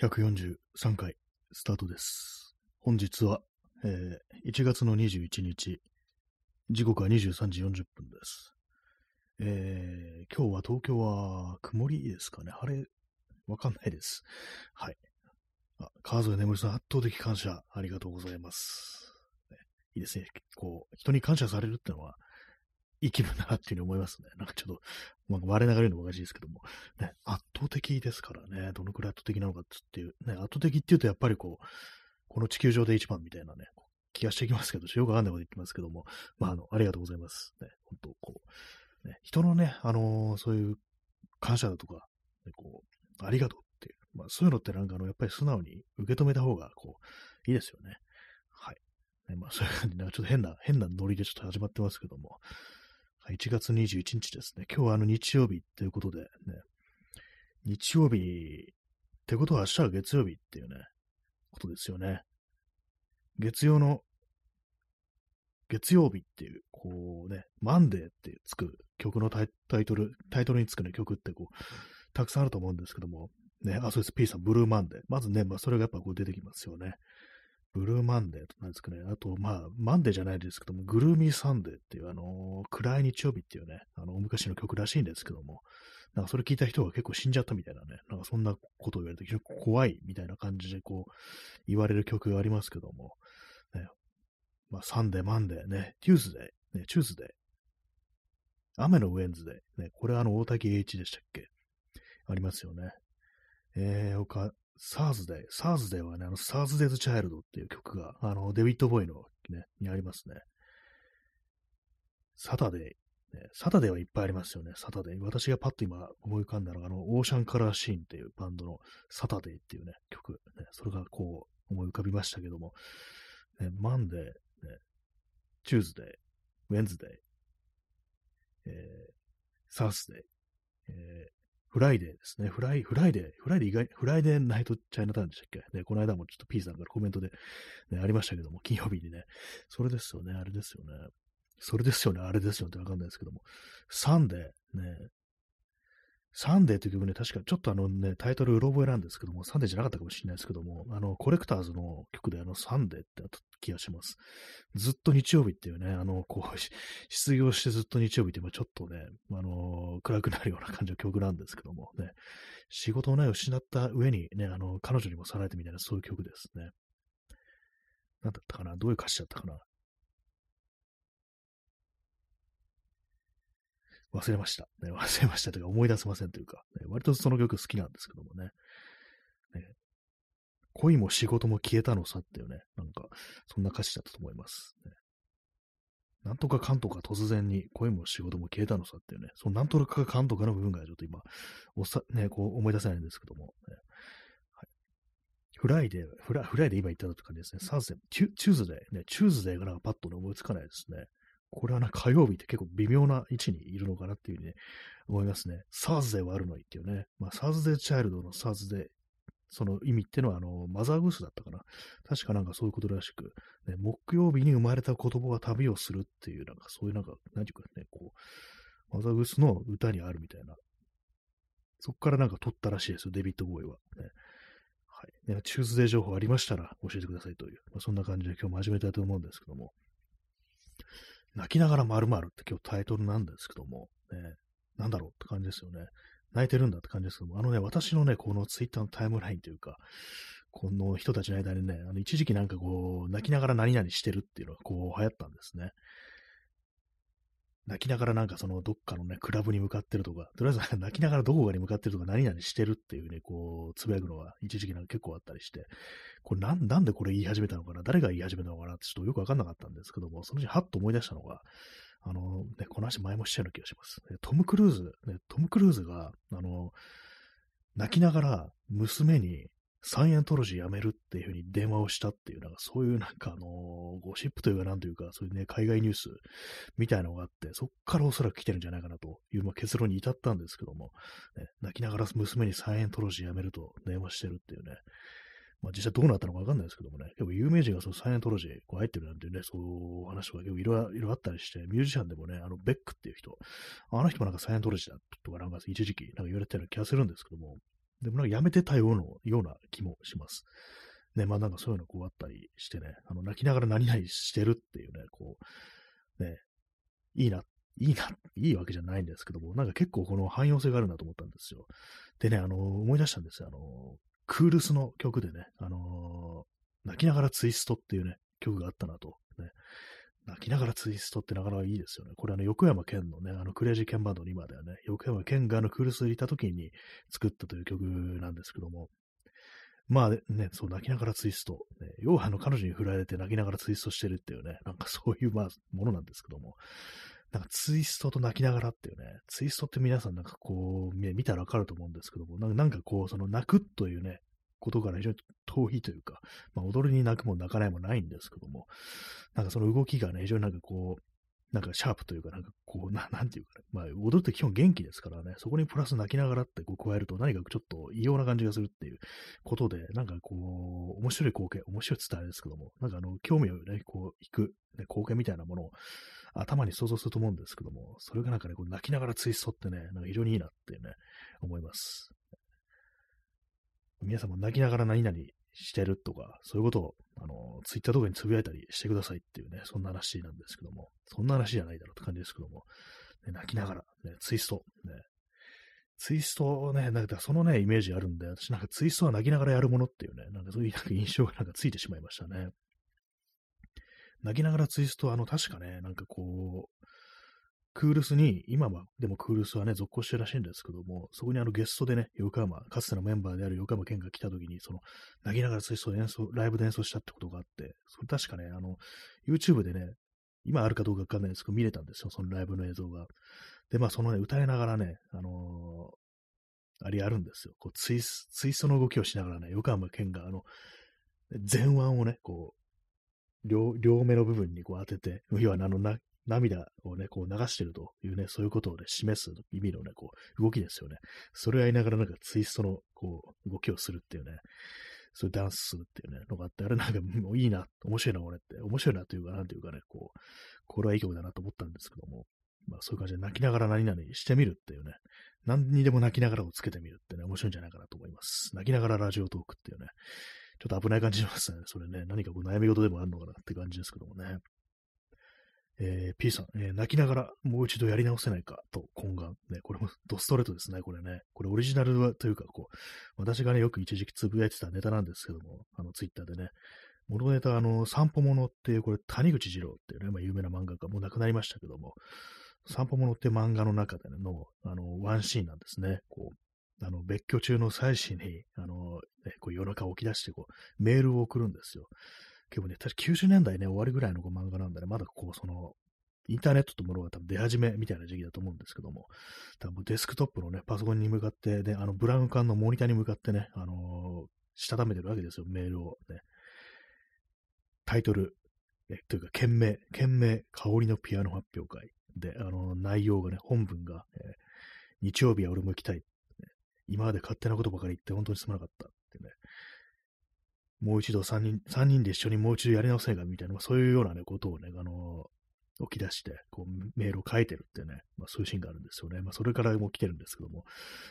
143回スタートです。本日は、えー1月の21日、時刻は23時40分です。えー今日は東京は曇りですかね晴れわかんないです。はい。あ、川添眠さん、圧倒的感謝、ありがとうございます。いいですね。こう、人に感謝されるってのは、いい気分だなっていうふうに思いますね。なんかちょっと、まあ、我ながら言うのもおかしいですけども、ね、圧倒的ですからね、どのくらい圧倒的なのかっていう、ね、圧倒的っていうとやっぱりこう、この地球上で一番みたいなね、気がしてきますけど、よくわかんないこと言ってますけども、まあ、あの、ありがとうございます。ね、本当こう、ね、人のね、あのーそういう感謝だとか、ね、こう、ありがとうっていう、まあ、そういうのってなんかあの、やっぱり素直に受け止めた方が、こう、いいですよね。はい。ね、まあ、そういう感じで、なんかちょっと変な、変なノリでちょっと始まってますけども、1月21日ですね。今日はあの日曜日ということで、ね、日曜日ってことは明日は月曜日っていうね、ことですよね。月曜の、月曜日っていう、こうね、マンデーってつく曲のタイトル、タイトルにつくね、曲ってこう、たくさんあると思うんですけども、ね、あ、そうです、P さん、ブルーマンデー。まずね、まあ、それがやっぱこう出てきますよね。ブルーマンデーとなんですかね。あと、まあ、マンデーじゃないですけども、グルーミーサンデーっていう、あのー暗い日曜日っていうね、あの、昔の曲らしいんですけども、なんかそれ聞いた人が結構死んじゃったみたいなね、なんかそんなことを言われて、非常に怖いみたいな感じでこう、言われる曲がありますけども、ね、まあ、 Sunday、Monday、ね、 Tuesday、ね、 Tuesday、雨のウェンズデー、ね、これあの、大瀧詠一でしたっけ？ありますよね。えー、他、 Thursday、Thursday はね、あの、 Thursday's Child っていう曲が、あの、デビッド・ボウイのね、にありますね。Saturday、ね、 Saturday はいっぱいありますよね、 Saturday。私がパッと今思い浮かんだのが、あの、 Ocean Colour Scene っていうバンドの Saturday っていうね、曲、ね、それがこう思い浮かびましたけども、ね、 Monday、ね、 Tuesday、Wednesday、えー、 Thursday、えー、 Friday ですね。 Fri、Friday、Friday 意外、フライデーナイトチャイナタウンでしたっけ？ね、この間もちょっと P さんからコメントで、ね、ありましたけども、金曜日にね、それですよね、あれですよね。それですよね、あれですよってわかんないですけども、 Sunday、ね、 Sunday という曲ね、確かちょっとあのね、タイトルうろ覚えなんですけども、 Sunday じゃなかったかもしれないですけども、あの、コレクターズの曲であの、 Sunday ってあった気がします。ずっと日曜日っていうね、あの、こう、失業してずっと日曜日って、まあちょっとね、あの暗くなるような感じの曲なんですけどもね、仕事をね、失った上にね、あの、彼女にもさらえてみたいな、そういう曲ですね。なんだったかなどういう歌詞だったかな忘れました。ね、忘れましたというか思い出せませんというか、ね、割とその曲好きなんですけどもね。ね恋も仕事も消えたのさっていうね、なんか、そんな歌詞だったと思います。ね、なんとかかんとか突然に恋も仕事も消えたのさっていうね、そのなんとかかんとかの部分がちょっと今、おさ、ね、こう思い出せないんですけども、ね、Friday、Friday 今言ったって感じですね。 Thursday、Tuesday、ね、 Tuesday がなんかパッと、ね、思いつかないですね。これはな、火曜日って結構微妙な位置にいるのかなっていうふうに、ね、思いますね。 Thursday はあるのにっていうね。まあ、 Thursday Child の Thursday、その意味っていうのは、あの、マザーグースだったかな。確かなんかそういうことらしく、ね、木曜日に生まれた子供が旅をするっていう、なんかそういうなんか、何ていうかね、こう、マザーグースの歌にあるみたいな。そこからなんか取ったらしいですよ、デビッド・ボーイは。ねはい。ね、チューズデー情報ありましたら教えてくださいという、まあ、そんな感じで今日も始めたいと思うんですけども。泣きながら〇〇って今日タイトルなんですけども、ね、なんだろうって感じですよね。泣いてるんだって感じですけども、あのね、私のね、このツイッターのタイムラインというか、この人たちの間にね、あの一時期なんかこう、泣きながら何々してるっていうのがこう流行ったんですね。泣きながらなんかそのどっかのね、クラブに向かってるとか、とりあえず 泣きながらどこかに向かってるとか何々してるっていうね、こう、つぶやくのが一時期なんか結構あったりして、これなんなんでこれ言い始めたのかな？誰が言い始めたのかなってちょっとよくわかんなかったんですけども、そのうちはっと思い出したのが、あの、ね、この話前もしたような気がします。トム・クルーズ、ね、トム・クルーズが、あの、泣きながら娘にサイエントロジーやめるっていうふうに電話をしたっていう、なんかそういうなんかあのゴシップというかなんというか、そういうね、海外ニュースみたいなのがあって、そっからおそらく来てるんじゃないかなという、まあ、結論に至ったんですけども、ね、泣きながら娘にサイエントロジーやめると電話してるっていうね、まあ実際どうなったのかわかんないですけどもね、結構有名人がそのサイエントロジーこう入ってるなんていうね、そういう話が結構いろいろあったりして、ミュージシャンでもね、あの、ベックっていう人、あの人もなんかサイエントロジーだとかなんか一時期なんか言われてるような気がするんですけども、でもなんかやめてたようなような気もします。ね、まあなんかそういうのこうあったりしてね、あの、泣きながら何々してるっていうね、こう、ね、いいな、いいな、いいわけじゃないんですけども、なんか結構この汎用性があるなと思ったんですよ。でね、あの、思い出したんですよ。あの、クールスの曲でね、あの、泣きながらツイストっていうね、曲があったなと。ね、泣きながらツイストってなかなかいいですよね。これあの、横山健のね、あの、クレイジーケンバンドの今だよね、横山健があの、クールスにいた時に作ったという曲なんですけども、まあね、そう泣きながらツイスト。ね、要はあの彼女に振られて泣きながらツイストしてるっていうね、なんかそういうまあものなんですけども、なんかツイストと泣きながらっていうね、ツイストって皆さんなんかこう、見たらわかると思うんですけども、なんかこう、その泣くというね、ことから非常に遠いというか、まあ踊りに泣くも泣かないもないんですけども、なんかその動きがね、非常になんかこう、なんかシャープというか、なんかこう、な なんていうかね、まあ踊って基本元気ですからね、そこにプラス泣きながらってこう加えると何かちょっと異様な感じがするっていうことで、なんかこう、面白い光景、面白い伝えですけども、なんかあの、興味をね、こう、引く、ね、光景みたいなものを頭に想像すると思うんですけども、それがなんかね、こう泣きながらツイストってね、なんか非常にいいなってね、思います。皆さんも泣きながら何々してるとか、そういうことを、あの、ツイッターとかにつぶやいたりしてくださいっていうね、そんな話なんですけども、そんな話じゃないだろうって感じですけども、ね、泣きながら、ね、ツイスト、ね、ツイストね、なんかそのね、イメージあるんで、私なんかツイストは泣きながらやるものっていうね、なんかそういう印象がなんかついてしまいましたね。泣きながらツイストは、あの、確かね、なんかこう、クールスに、今は、でもクールスはね、続行してるらしいんですけども、そこにあのゲストでね、横山、かつてのメンバーである横山健が来た時に、その、泣きながらツイスト演奏、ライブで演奏したってことがあって、それ確かね、あの、YouTube でね、今あるかどうかわかんないですけど、見れたんですよ、そのライブの映像が。で、まあ、そのね、歌いながらね、あのー、あれやるんですよ。こうツイス、ツイストの動きをしながらね、横山健が、あの、前腕をね、こう、両、両目の部分にこう当てて、要はあの、な、涙をね、こう流してるというね、そういうことをね、示す意味のね、こう、動きですよね。それをやりながらなんかツイストの、こう、動きをするっていうね、そういうダンスするっていうね、のがあって、あれなんかもういいな、面白いな、俺って、面白いなというか、なんていうかね、こう、これはいい曲だなと思ったんですけども、まあそういう感じで泣きながら何々してみるっていうね、何にでも泣きながらをつけてみるってね、面白いんじゃないかなと思います。泣きながらラジオトークっていうね、ちょっと危ない感じしますね。それね、何かこう悩み事でもあるのかなって感じですけどもね。えー、P さん、えー、泣きながらもう一度やり直せないかと懇願。ね、これもドストレートですね、これね。これオリジナルというか、こう、私がね、よく一時期つぶやいてたネタなんですけども、あの、ツイッターでね、元ネタ、あの、散歩物っていう、これ、谷口二郎っていうね、まあ、有名な漫画家、もう亡くなりましたけども、散歩物って漫画の中での、あの、ワンシーンなんですね。こう、あの、別居中の妻子に、あの、ね、こう夜中起き出して、こう、メールを送るんですよ。結構ね、確か90年代ね、終わりぐらいの漫画なんでね、まだこう、その、インターネットとものが多分出始めみたいな時期だと思うんですけども、多分デスクトップのね、パソコンに向かって、で、あの、ブラウン管のモニターに向かってね、あのー、したためてるわけですよ、メールをね。タイトル、え、というか、件名、件名、香りのピアノ発表会。で、あの、内容がね、本文が、えー、日曜日は俺も行きたい、今まで勝手なことばかり言って本当にすまなかった。もう一度三人、三人で一緒にもう一度やり直せないかみたいな、そういうようなね、ことをね、あの起き出して、こう、メールを書いてるってね、まあそういうシーンがあるんですよね。まあそれからも来てるんですけども、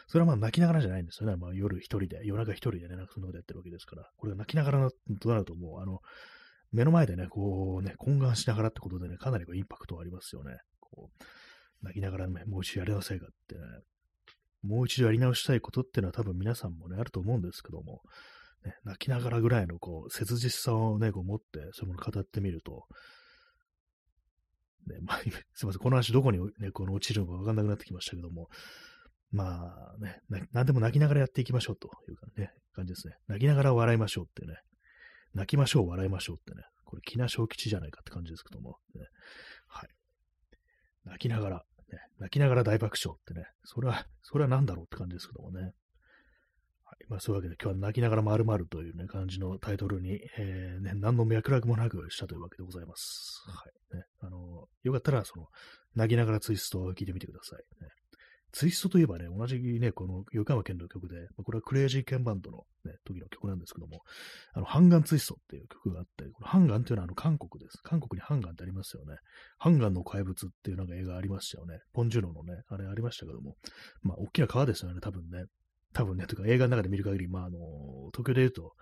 それはまあ泣きながらじゃないんですよね。まあ夜一人で、夜中一人でね、なんかそんなことやってるわけですから、これが泣きながらとなるともう、あの、目の前でね、こうね、懇願しながらってことでね、かなりこうインパクトありますよね。こう、泣きながらね、もう一度やり直せいかってね、もう一度やり直したいことっていうのは多分皆さんもね、あると思うんですけども、ね、泣きながらぐらいのこう、切実さをね、こう持って、そういうものを語ってみると、ね、まあ、すいません、この話どこにね、この落ちるのかわかんなくなってきましたけども、まあね、なんでも泣きながらやっていきましょうというかね、感じですね。泣きながら笑いましょうってね、泣きましょう、笑いましょうってね、これ、木名小吉じゃないかって感じですけども、ね、はい。泣きながら、ね、泣きながら大爆笑ってね、それは、それは何だろうって感じですけどもね。まあ、そういうわけで今日は泣きながら丸々というね、感じのタイトルに、えー、ね、何の脈絡もなくしたというわけでございます。はい。ね、あの、よかったら、その、泣きながらツイストを聞いてみてください。ね、ツイストといえばね、同じね、この横山県の曲で、これはクレイジーケンバンドのね、時の曲なんですけども、あの、ハンガンツイストっていう曲があって、このハンガンっていうのはあの韓国です。韓国にハンガンってありますよね。ハンガンの怪物っていうなんか映画ありましたよね。ポンジュノのね、あれありましたけども、まあ、大きな川ですよね、多分ね。多分ね、とか映画の中で見る限り、まあ、あの、東京で言うと、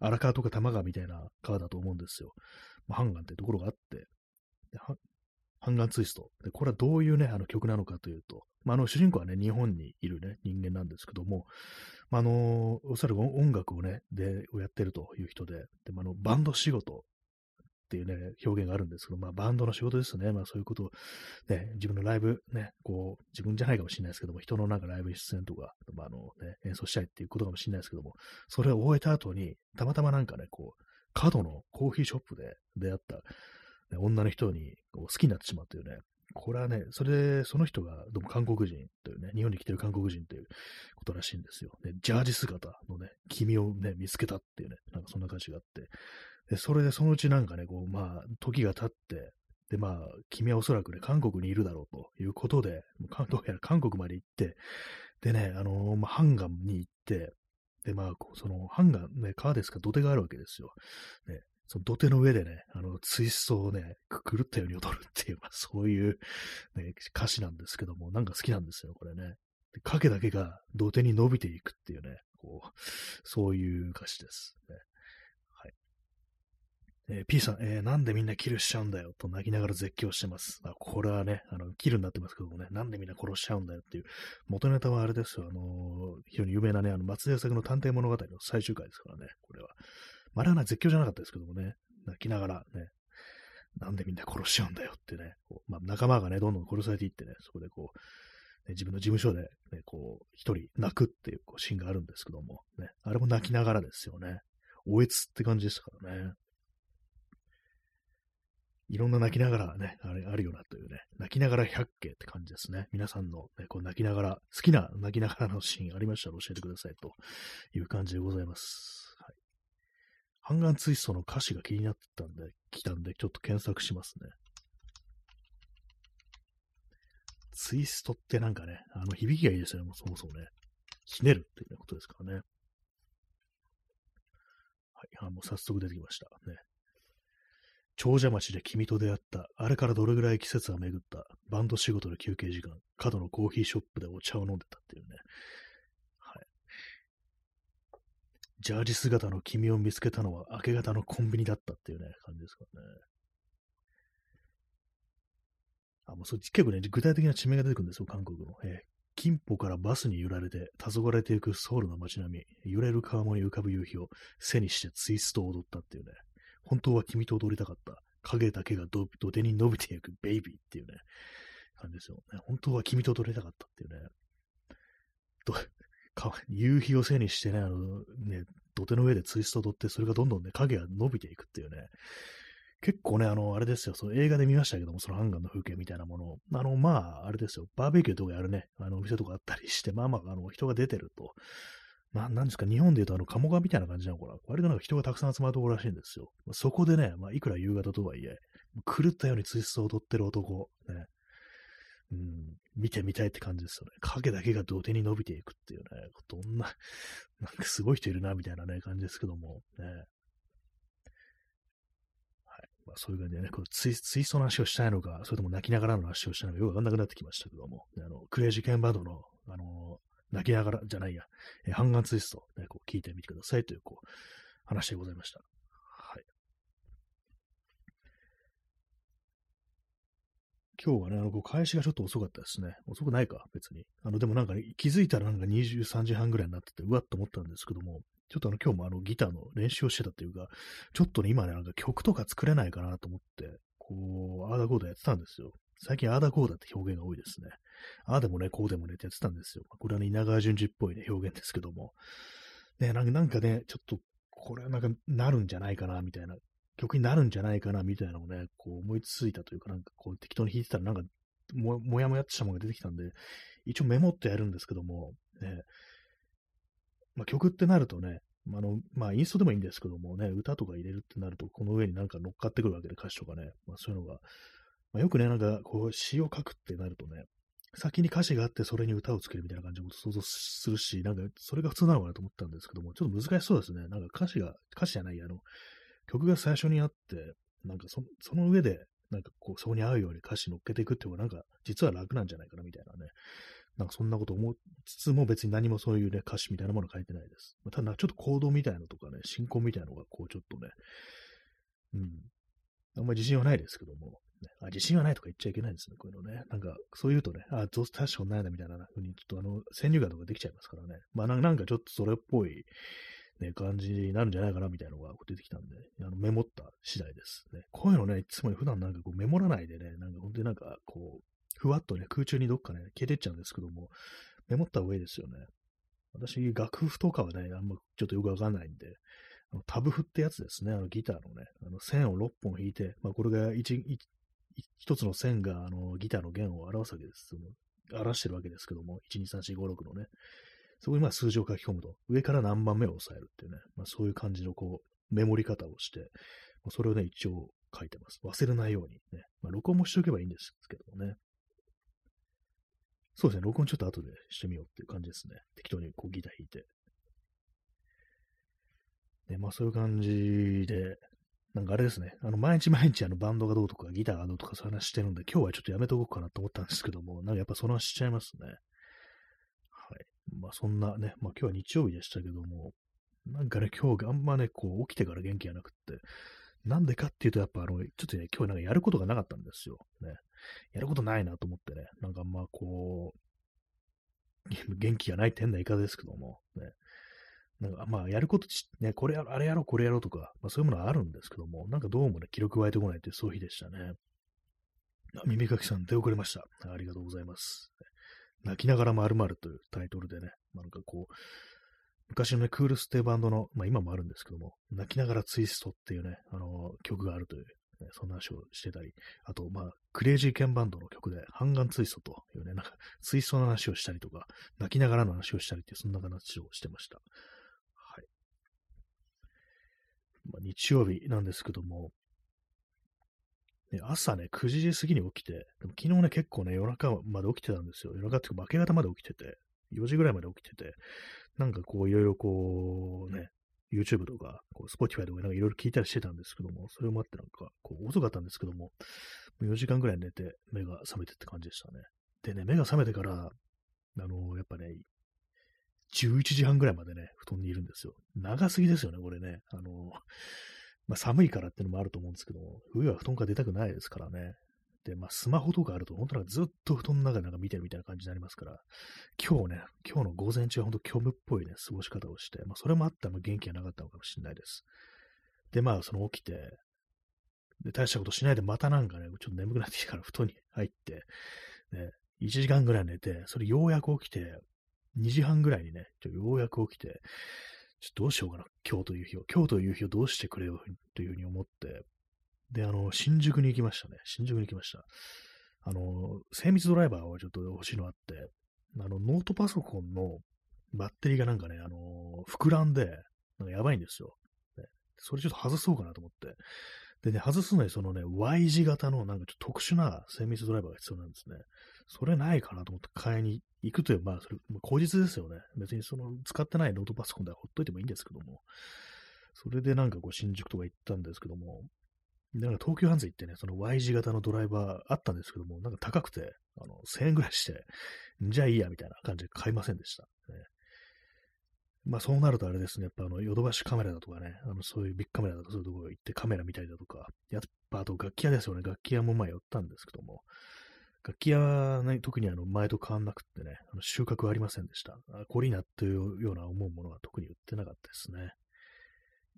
荒川とか玉川みたいな川だと思うんですよ。まあ、ハンガンってところがあって、ハンガンツイスト。で、これはどういうね、あの曲なのかというと、まあ、あの、主人公はね、日本にいるね、人間なんですけども、まあ、あの、おそらく音楽をね、で、をやってるという人で、で、まあ、あの、バンド仕事っていうね、表現があるんですけど、まあ、バンドの仕事ですね。まあ、そういうことを、ね、自分のライブ、ね、こう、自分じゃないかもしれないですけども、人のなんかライブ出演とか、まあ、あの、ね、演奏したいっていうことかもしれないですけども、それを終えた後に、たまたまなんかね、こう、角のコーヒーショップで出会った、女の人にこう好きになってしまっていうね、これはね、それで、その人が、どうも韓国人というね、日本に来てる韓国人ということらしいんですよ。で、ジャージ姿のね、君をね、見つけたっていうね、なんかそんな感じがあって、で、それでそのうちなんかね、こう、まあ、時が経って、で、まあ、君はおそらくね、韓国にいるだろうということで、どうやら韓国まで行って、でね、あのー、まあ、ハンガンに行って、で、まあ、その、ハンガン、ね、川ですか、土手があるわけですよ。ね、その土手の上でね、あの、ツイストをね、狂ったように踊るっていう、まあ、そういう、ね、歌詞なんですけども、なんか好きなんですよ、これね。影だけが土手に伸びていくっていうね、こう、そういう歌詞です。ねえー、P さん、えー、なんでみんなキルしちゃうんだよ？と泣きながら絶叫してます。あこれはね、あの、キルになってますけどもね、なんでみんな殺しちゃうんだよっていう、元ネタはあれですよ、あのー、非常に有名なね、あの、松江作の探偵物語の最終回ですからね、これは。まあ、あれはね、絶叫じゃなかったですけどもね、泣きながらね、なんでみんな殺しちゃうんだよってね、こうまあ、仲間がね、どんどん殺されていってね、そこでこう、ね、自分の事務所で、ね、こう、一人泣くっていうこうシーンがあるんですけども、ね、あれも泣きながらですよね。おえつって感じでしたからね。いろんな泣きながらね、あれ、あるよなというね、泣きながら百景って感じですね。皆さんの、ね、こう泣きながら、好きな泣きながらのシーンありましたら教えてくださいという感じでございます。はい。ハンガンツイストの歌詞が気になってたんで、来たんで、ちょっと検索しますね。ツイストってなんかね、あの響きがいいですよね、もうそもそもね。ひねるっていうことですからね。はい、あもう早速出てきました。ね。長者町で君と出会った、あれからどれぐらい季節が巡った、バンド仕事の休憩時間、角のコーヒーショップでお茶を飲んでたっていうね。はい。ジャージ姿の君を見つけたのは明け方のコンビニだったっていうね、感じですからね。あ、もうそ結構ね、具体的な地名が出てくるんですよ、韓国の。えー、金浦からバスに揺られて、黄昏れていくソウルの街並み、揺れる川面に浮かぶ夕日を背にしてツイストを踊ったっていうね。本当は君と踊りたかった。影だけが土手に伸びていくベイビーっていうね、感じですよ。ね、本当は君と踊りたかったっていうね。と 夕日を背にしてね、あのね、土手の上でツイストを踊って、それがどんどんね、影が伸びていくっていうね。結構ね、あの、あれですよ、その映画で見ましたけども、そのハンガンの風景みたいなもの、あの、まあ、あれですよ、バーベキューとかやるね、あの、お店とかあったりして、まあまあ、あの、人が出てると、ななんですか、日本で言うとあの、鴨川みたいな感じなのかな？割となんか人がたくさん集まるところらしいんですよ。そこでね、まあ、いくら夕方とはいえ、狂ったようにツイストを踊ってる男、ね、うん、見てみたいって感じですよね。影だけが土手に伸びていくっていうね、どんな、なんかすごい人いるな、みたいなね、感じですけども、ね。はい。まあ、そういう感じでね、こうツイツイストの話をしたいのか、それとも泣きながらの話をしたいのか、よくわかんなくなってきましたけども、ね、あの、クレイジーケンバンドの、あの泣きながらじゃないや、えー、ハンガンツイスト、ね、こう聞いてみてくださいという、こう、話でございました。はい。今日はね、あの、こう開始がちょっと遅かったですね。遅くないか、別に。あの、でもなんか、ね、気づいたらなんか23時半ぐらいになってて、うわっと思ったんですけども、ちょっとあの、今日もあの、ギターの練習をしてたっていうか、ちょっとね、今ね、なんか曲とか作れないかなと思って、こう、ああだこうだやってたんですよ。最近ああだこうだって表現が多いですね。ああでもね、こうでもねってやってたんですよ。これはね、稲川淳二っぽいね、表現ですけども。ね、なんかね、ちょっと、これはなんかなるんじゃないかな、みたいな、曲になるんじゃないかな、みたいなのをね、こう思いついたというか、なんかこう適当に弾いてたら、なんかも、もやもやってしたものが出てきたんで、一応メモってやるんですけども、ね、まあ、曲ってなるとね、あの、まあ、インストでもいいんですけどもね、歌とか入れるってなると、この上になんか乗っかってくるわけで、歌詞とかね、まあ、そういうのが、まあ、よくね、なんか、こう、詩を書くってなるとね、先に歌詞があってそれに歌をつけるみたいな感じを想像するし、なんかそれが普通なのかなと思ったんですけども、ちょっと難しそうですね。なんか歌詞が、歌詞じゃない、あの、曲が最初にあって、なんかそその上で、なんかこう、そこに合うように歌詞乗っけていくっていうのが、なんか実は楽なんじゃないかなみたいなね、なんかそんなこと思いつつも別に何もそういうね、歌詞みたいなもの書いてないです。まあ、ただ、ちょっと行動みたいなのとかね、進行みたいなのが、こう、ちょっとね、うん。あんまり自信はないですけども、あ、自信はないとか言っちゃいけないんですね、こういうのね。なんか、そう言うとね、あ、どう確かないなみたいなふうに、ちょっとあの、先入観とかできちゃいますからね。まあなんかちょっとそれっぽい、ね、感じになるんじゃないかなみたいなのが出てきたんで、あのメモった次第ですね。こういうのね、いつも普段なんかこうメモらないでね、なんか本当になんかこう、ふわっとね、空中にどっかね、消えてっちゃうんですけども、メモった方がいいですよね。私、楽譜とかはね、あんまちょっとよくわかんないんで、あのタブ譜ってやつですね、あのギターのね、あの線を6本弾いて、まあこれが 1, 1, 一つの線があのギターの弦を表すわけです。表してるわけですけども、1、2、3、4、5、6のね。そこにまあ数字を書き込むと、上から何番目を押さえるっていうね、まあそういう感じのこう、メモり方をして、それをね、一応書いてます。忘れないようにね。まあ録音もしておけばいいんですけどもね。そうですね、録音ちょっと後でしてみようっていう感じですね。適当にこうギター弾いて。ね、まあそういう感じで、なんかあれですね、あの毎日毎日あのバンドがどうとかギターがどうとかそういう話してるんで、今日はちょっとやめとこうかなと思ったんですけども、なんかやっぱその話しちゃいますね。はい。まあそんなね、まあ今日は日曜日でしたけども、なんかね、今日あんまね、こう起きてから元気がなくって、なんでかっていうと、やっぱあの、ちょっとね、今日なんかやることがなかったんですよ。ね。やることないなと思ってね、なんかまあこう、元気がないって変な言い方ですけども、ね。なんかまあやることね、これやろ、あれやろう、これやろうとか、まあそういうものはあるんですけども、なんかどうもね、記録湧いてこないってそういう日でしたね。あ耳かきさん、出遅れました。ありがとうございます。泣きながら〇〇というタイトルでね、なんかこう、昔のね、クールスっていうバンドの、まあ今もあるんですけども、泣きながらツイストっていうね、あの曲があるというね、そんな話をしてたり、あと、まあ、クレイジーケンバンドの曲で、ハンガンツイストというね、なんか、ツイストの話をしたりとか、泣きながらの話をしたりっていう、そんな話をしてました。まあ、日曜日なんですけども、ね、朝ね、9時過ぎに起きて、でも昨日ね、結構ね、夜中まで起きてたんですよ。夜中っていうか、明け方まで起きてて、4時ぐらいまで起きてて、なんかこう、いろいろこう、ね、YouTube とか、こう Spotify とかなんかいろいろ聞いたりしてたんですけども、それもあってなんか、こう遅かったんですけども、4時間ぐらい寝て目が覚めてって感じでしたね。でね、目が覚めてから、あのー、やっぱね、11時半ぐらいまでね、布団にいるんですよ。長すぎですよね、これね。あの、まあ、寒いからってのもあると思うんですけども、冬は布団から出たくないですからね。で、まあ、スマホとかあると、本当なんかずっと布団の中でなんか見てるみたいな感じになりますから、今日ね、今日の午前中は本当虚無っぽいね、過ごし方をして、まあ、それもあったら元気がなかったのかもしれないです。で、まあ、その起きて、で、大したことしないで、またなんかね、ちょっと眠くなってきてから布団に入って、ね、1時間ぐらい寝て、それようやく起きて、2時半ぐらいにね、ちょようやく起きて、ちょっとどうしようかな、今日という日を、今日という日をどうしてくれよというふうに思って、で、あの、新宿に行きましたね。新宿に行きました。あの、精密ドライバーをちょっと欲しいのあって、あの、ノートパソコンのバッテリーがなんかね、あの、膨らんで、なんかやばいんですよ。それちょっと外そうかなと思って。でね、外すのにそのね、Y 字型のなんかちょっと特殊な精密ドライバーが必要なんですね。それないかなと思って買いに行くという、まあ、それ、口実ですよね。別にその、使ってないノートパソコンではほっといてもいいんですけども。それでなんかこう、新宿とか行ったんですけども、なんか東急ハンズ行ってね、その Y 字型のドライバーあったんですけども、なんか高くて、あの、1000円ぐらいして、じゃあいいや、みたいな感じで買いませんでした。ね、まあそうなるとあれですね、やっぱあの、ヨドバシカメラだとかね、あの、そういうビッグカメラだとかそういうところ行ってカメラ見たりだとか、やっぱあと楽器屋ですよね、楽器屋も前寄ったんですけども、楽器屋は、ね、特にあの前と変わんなくってね、あの収穫はありませんでした。コリーナというような思うものは特に売ってなかったですね。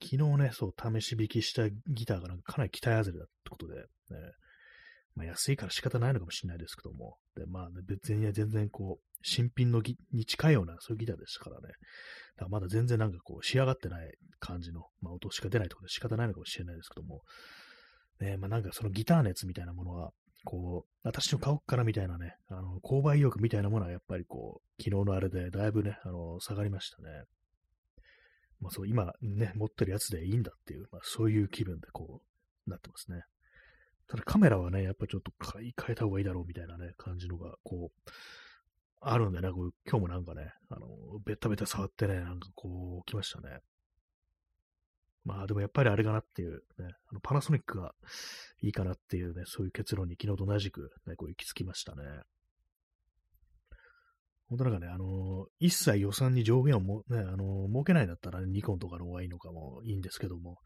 昨日ね、そう、試し弾きしたギターがなんかかなり期待外れだってことで、ね、まあ、安いから仕方ないのかもしれないですけども、で、まあ、ね、別に全然こう、新品のギに近いようなそういうギターでしたからね、だからまだ全然なんかこう、仕上がってない感じの、まあ、音しか出ないところで仕方ないのかもしれないですけども、ね、まあなんかそのギター熱みたいなものは、こう、私の買おっかなみたいなね、あの、購買意欲みたいなものはやっぱりこう、昨日のあれでだいぶね、あの、下がりましたね。まあそう、今ね、持ってるやつでいいんだっていう、まあそういう気分でこう、なってますね。ただカメラはね、やっぱちょっと買い替えた方がいいだろうみたいなね、感じのが、こう、あるんでね、こう今日もなんかね、あの、ベタベタ触ってね、なんかこう、来ましたね。まあでもやっぱりあれかなっていう、ね、あのパナソニックがいいかなっていうね、そういう結論に昨日と同じく、ね、こう行き着きましたね。本当なんかね、あの一切予算に上限をも、ね、あの設けないんだったら、ね、ニコンとかの方がいいのかもいいんですけども、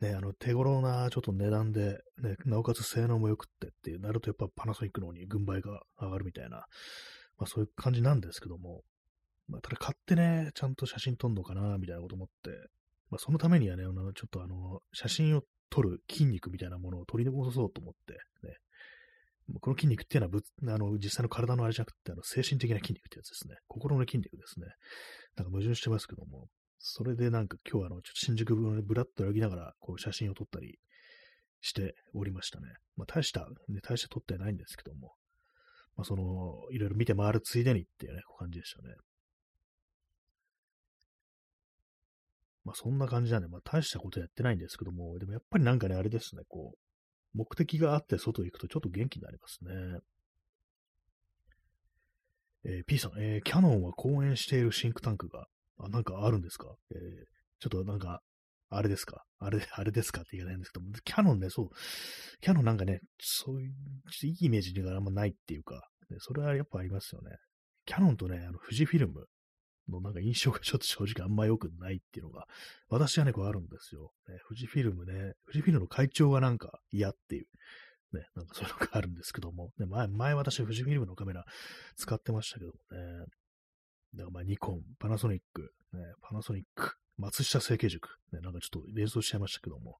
ね、あの、手頃なちょっと値段で、ね、なおかつ性能も良くってって、なるとやっぱパナソニックの方に軍配が上がるみたいな、まあそういう感じなんですけども、まあただ買ってね、ちゃんと写真撮んのかな、みたいなこと思って、まあそのためにはね、あの、ちょっとあの、写真を撮る筋肉みたいなものを取り戻そうと思って、ね、この筋肉っていうのはあの、実際の体のあれじゃなくて、あの、精神的な筋肉ってやつですね。心の筋肉ですね。なんか矛盾してますけども、それでなんか今日はあの、ちょっと新宿のブラッと歩きながら、こう写真を撮ったりしておりましたね。まあ大した、ね、大して撮ってないんですけども、まあその、いろいろ見て回るついでにっていうね、感じでしたね。まあそんな感じなんで、まあ大したことやってないんですけども、でもやっぱりなんかね、あれですね、こう、目的があって外行くとちょっと元気になりますね。えー、P さん、えー、キャノンは講演しているシンクタンクが、あ、なんかあるんですか？えー、ちょっとなんか、あれですか？あれ、あれですか？って言えないんですけども、キャノンね、そう、キャノンなんかね、そういう、いいイメージがあんまないっていうか、それはやっぱありますよね。キャノンとね、あの、富士フィルムのなんか印象がちょっと正直あんま良くないっていうのが、私はね、こうあるんですよ。ね、富士フィルムね、富士フィルムの会長がなんか嫌っていう、ね、なんかそういうのがあるんですけども、ね、前、前私富士フィルムのカメラ使ってましたけどもね、だからまあニコン、パナソニック、ね、パナソニック、松下成形塾、ね、なんかちょっと連想しちゃいましたけども、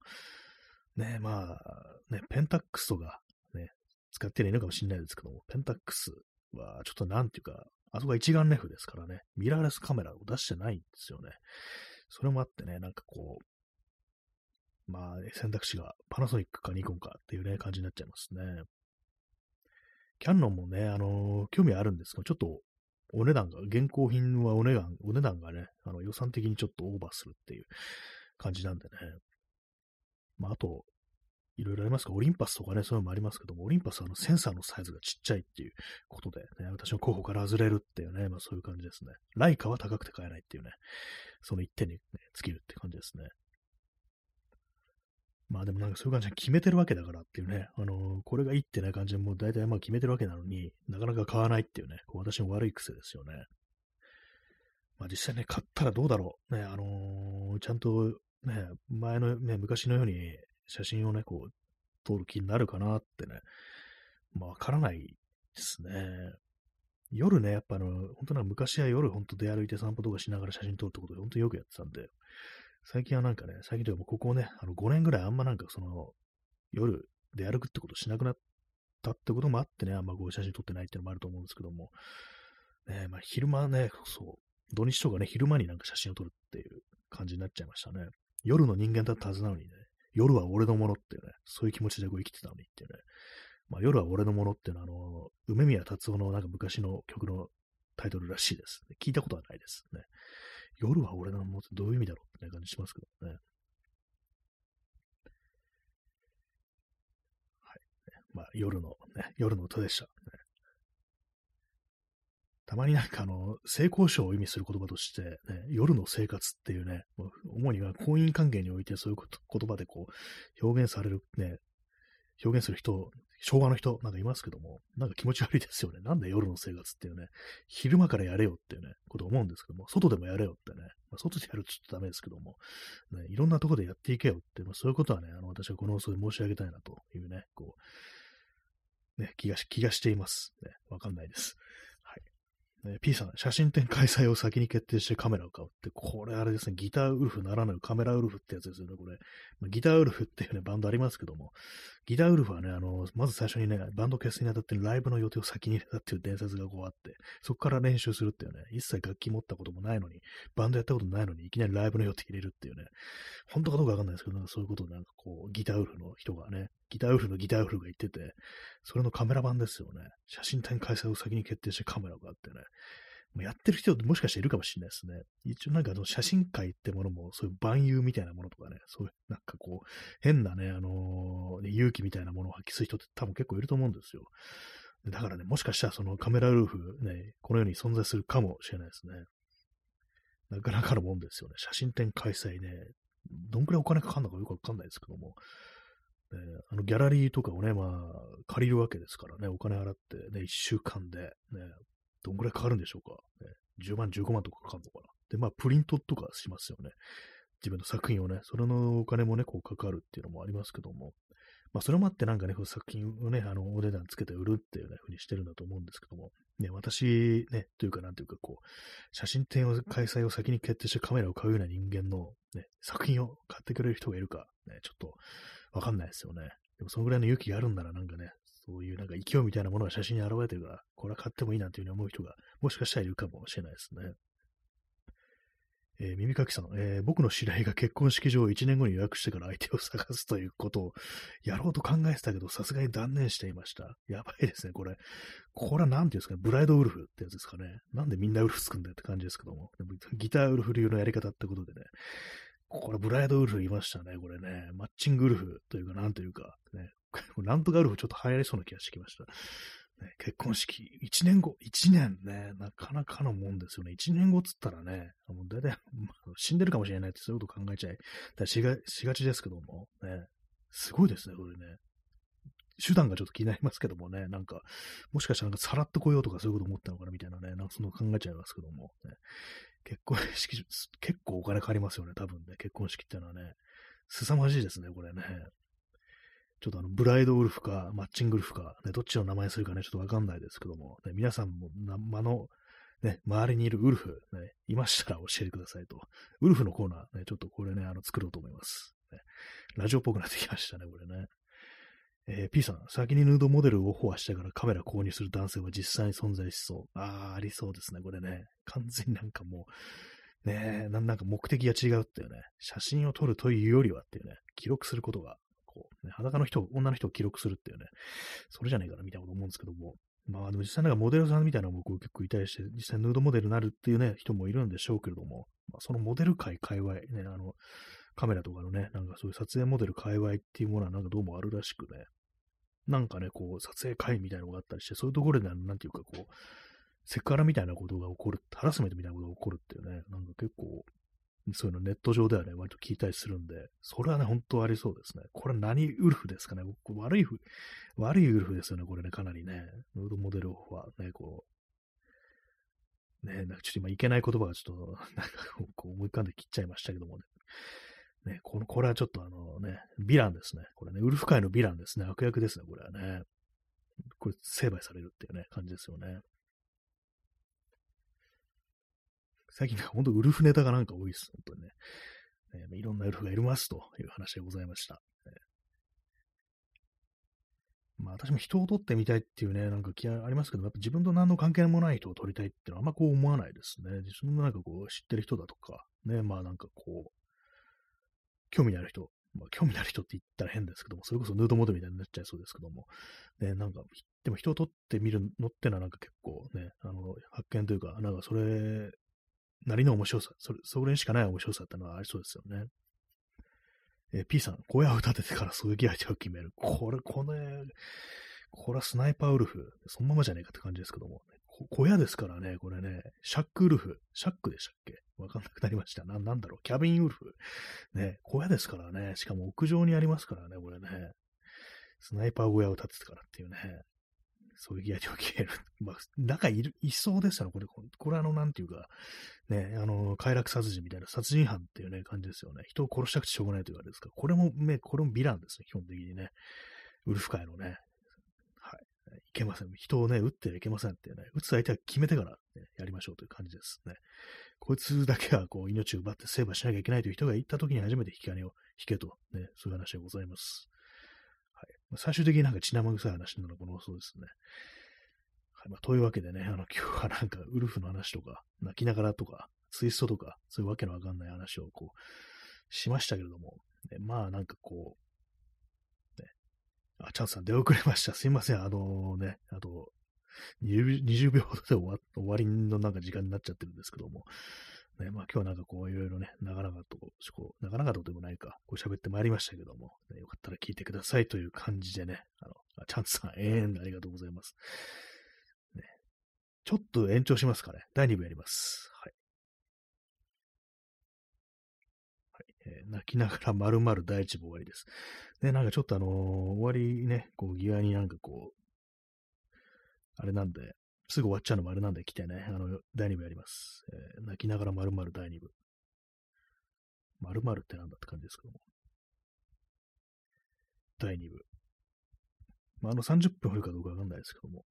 ね、まあ、ね、ペンタックスとか、ね、使ってるのかもしれないですけども、ペンタックスはちょっとなんていうか、あそこは一眼レフですからね、ミラーレスカメラを出してないんですよね。それもあってね、なんかこう、まあ、選択肢がパナソニックかニコンかっていうね、感じになっちゃいますね。キャノンもね、あのー、興味あるんですけど、ちょっとお値段が、現行品はお値段、お値段がね、あの予算的にちょっとオーバーするっていう感じなんでね。まあ、あと、いろいろありますか？オリンパスとかね、そういうのもありますけども、オリンパスはあのセンサーのサイズがちっちゃいっていうことで、ね、私の候補から外れるっていうね、まあそういう感じですね。ライカは高くて買えないっていうね、その一点に、ね、尽きるって感じですね。まあでもなんかそういう感じで決めてるわけだからっていうね、あのー、これがいいってね感じでもう大体まあ決めてるわけなのになかなか買わないっていうね、こう私の悪い癖ですよね。まあ実際ね、買ったらどうだろう。ね、あのー、ちゃんとね、前のね、昔のように写真をね、こう、撮る気になるかなってね、まあわからないですね。夜ね、やっぱあの、本当な昔は夜本当出歩いて散歩とかしながら写真撮るってことで本当によくやってたんで、最近はなんかね、最近というかもここね、あの5年ぐらいあんまなんかその、夜出歩くってことしなくなったってこともあってね、あんまこう写真撮ってないっていうのもあると思うんですけども、ね、まあ昼間ね、そう、土日とかね、昼間になんか写真を撮るっていう感じになっちゃいましたね。夜の人間だったはずなのにね、夜は俺のものっていうね、そういう気持ちでこう生きてたのにっていうね、まあ夜は俺のものっていうのは、あの、梅宮達夫のなんか昔の曲のタイトルらしいです。聞いたことはないですね。夜は俺のものってどういう意味だろうって、感じしますけどね。はい。まあ、夜の、ね、夜の歌でした、ね。たまになんかあの、性交渉を意味する言葉として、ね、夜の生活っていうね、主には婚姻関係においてそういうこと言葉でこう、表現されるね、表現する人昭和の人なんかいますけども、なんか気持ち悪いですよね。なんで夜の生活っていうね、昼間からやれよっていうね、こと思うんですけども、外でもやれよってね、まあ、外でやるとちょっとダメですけども、ね、いろんなとこでやっていけよって、まあ、そういうことはね、あの、私はこの放送で申し上げたいなというね、こう、ね、気がし、気がしています。ね、わかんないです。え P さん、写真展開催を先に決定してカメラを買うって、これあれですね、ギターウルフならぬカメラウルフってやつですよね、これ。ギターウルフっていうね、バンドありますけども、ギターウルフはね、あの、まず最初にね、バンド結成にあたってライブの予定を先に入れたっていう伝説がこうあって、そこから練習するっていうね、一切楽器持ったこともないのに、バンドやったことないのに、いきなりライブの予定入れるっていうね、本当かどうかわかんないですけど、なんかそういうことをなんかこう、ギターウルフの人がね、ギターウルフのギターウルフが言ってて、それのカメラ版ですよね。写真展開催を先に決定してカメラがあってね、やってる人もしかしているかもしれないですね。一応なんかあの写真会ってものも、そういう万有みたいなものとかね、そういうなんかこう、変なね、あのー、勇気みたいなものを発揮する人って多分結構いると思うんですよ。だからね、もしかしたらそのカメラウルフね、このように存在するかもしれないですね。なかなかのもんですよね。写真展開催ね、どんくらいお金かかるのかよくわかんないですけども、ね、あのギャラリーとかをね、まあ、借りるわけですからね、お金払ってね、一週間で、ね、どんぐらいかかるんでしょうか。ね、10万、15万とかかかるのかな。で、まあ、プリントとかしますよね。自分の作品をね、それのお金もね、こうかかるっていうのもありますけども、まあ、それもあってなんかね、作品をね、あの、お値段つけて売るっていうね、ふうにしてるんだと思うんですけども、ね、私、ね、というか、なんていうか、こう、写真展を開催を先に決定してカメラを買うような人間の、ね、作品を買ってくれる人がいるか、ね、ちょっと、わかんないですよね。でも、そのぐらいの勇気があるんなら、なんかね、そういうなんか勢いみたいなものが写真に現れてるから、これは買ってもいいなんていうふうに思う人が、もしかしたらいるかもしれないですね。えー、耳かきさん、えー、僕の知り合いが結婚式場を1年後に予約してから相手を探すということをやろうと考えてたけど、さすがに断念していました。やばいですね、これ。これは何ていうんですかね、ブライドウルフってやつですかね。なんでみんなウルフつくんだよって感じですけども。ギターウルフ流のやり方ってことでね。これブライドウルフいましたね、これね。マッチングウルフというか、なんというか、ね。なんとかウルフちょっと流行りそうな気がしてきました。ね、結婚式、1年後、1年ね、なかなかのもんですよね。1年後っつったらね、もう大体、死んでるかもしれないってそういうこと考えちゃいだしがしがちですけども、ね、すごいですね、これね。手段がちょっと気になりますけどもね、なんか、もしかしたらなんかさらっと来ようとかそういうこと思ったのかなみたいなね、なんかその考えちゃいますけども、ね、結婚式、結構お金かかりますよね、多分ね、結婚式っていうのはね。凄まじいですね、これね。ちょっとあの、ブライドウルフか、マッチングウルフか、ね、どっちの名前するかね、ちょっとわかんないですけども、ね、皆さんも、間の、ね、周りにいるウルフ、ね、いましたら教えてくださいと。ウルフのコーナー、ね、ちょっとこれね、あの、作ろうと思います。ね、ラジオっぽくなってきましたね、これね。えー、P さん、先にヌードモデルをオファーしてからカメラ購入する男性は実際に存在しそう。ああ、ありそうですね、これね。完全になんかもう、ねえなんか目的が違うっていうね。写真を撮るというよりはっていうね、記録することがこう、ね、裸の人、女の人を記録するっていうね、それじゃねえかなみたいなこと思うんですけども、まあでも実際なんかモデルさんみたいなのも結構いたりして、実際ヌードモデルになるっていうね、人もいるんでしょうけれども、まあ、そのモデル界界隈、ね、あの、カメラとかのね、なんかそういう撮影モデル界隈っていうものはなんかどうもあるらしくね、なんかね、こう、撮影会みたいなのがあったりして、そういうところで、なんていうかこう、セクハラみたいなことが起こる、ハラスメントみたいなことが起こるっていうね、なんか結構、そういうのネット上ではね、割と聞いたりするんで、それはね、本当ありそうですね。これ何ウルフですかね悪い、悪いウルフですよね、これね、かなりね。ヌードモデルはね、こう、ね、なんかちょっと今いけない言葉がちょっと、なんかこう思い浮かんで切っちゃいましたけどもね。ね、この、これはちょっとあのね、ヴィランですね。これね、ウルフ界のヴィランですね。悪役ですね、これはね。これ、成敗されるっていうね、感じですよね。最近ほんとウルフネタがなんか多いです。本当にね。えいろんなウルフがいるますという話でございました。まあ私も人を撮ってみたいっていうね、なんか気ありますけど、やっぱ自分と何の関係もない人を撮りたいっていうのはあんまこう思わないですね。自分のなんかこう知ってる人だとか、ね、まあなんかこう、興味のある人、まあ興味のある人って言ったら変ですけども、それこそヌードモードみたいになっちゃいそうですけども、ね、なんか、でも人を撮ってみるのってのはなんか結構ね、あの、発見というか、なんかそれなりの面白さ、それ、それにしかない面白さってのはありそうですよね。え、P さん、小屋を立ててから狙撃相手を決める。これ、これ、これはスナイパーウルフ。そのままじゃねえかって感じですけども。小屋ですからね、これね、シャックウルフ。シャックでしたっけ？わかんなくなりました。な、なんだろう、キャビンウルフ。ね、小屋ですからね、しかも屋上にありますからね、これね。スナイパー小屋を立ててからっていうね。そういうギアで起きる。まあ、中いる、いそうですよね、これ。これあの、なんていうか、ね、あの、快楽殺人みたいな殺人犯っていうね、感じですよね。人を殺したくてしょうがないというかですか。これも、ね、これもヴィランですね、基本的にね。ウルフ界のね。はい。いけません。人をね、撃ってはいけませんってね。撃つ相手は決めてから、ね、やりましょうという感じですね。こいつだけはこう命を奪って成敗しなきゃいけないという人が言った時に初めて引き金を引けと、ね、そういう話でございます。はい。最終的になんか血生臭い話なのこのそうですね。はい。まあ、というわけでね、あの、今日はなんか、ウルフの話とか、泣きながらとか、ツイストとか、そういうわけのわかんない話をこう、しましたけれども、ね、まあなんかこう、ね、あ、チャンスさん出遅れました。すいません。あのね、あと20、秒ほどで終わ終わりのなんか時間になっちゃってるんですけども、ね、まあ今日はなんかこういろいろね、長々と、こう長々とでもないか、こう喋ってまいりましたけども、ね、よかったら聞いてくださいという感じでね、あの、チャンスさん、永遠でありがとうございます。ね、ちょっと延長しますかね。第2部やります。はい。はいえー、泣きながら丸々第1部終わりです。で、なんかちょっとあのー、終わりね、こう、際になんかこう、あれなんで、すぐ終わっちゃうのもあれなんで来てね、あの、第2部やります。えー、泣きながら〇〇第2部。〇〇ってなんだって感じですけども。第2部。まあ、あの30分降るかどうかわかんないですけども。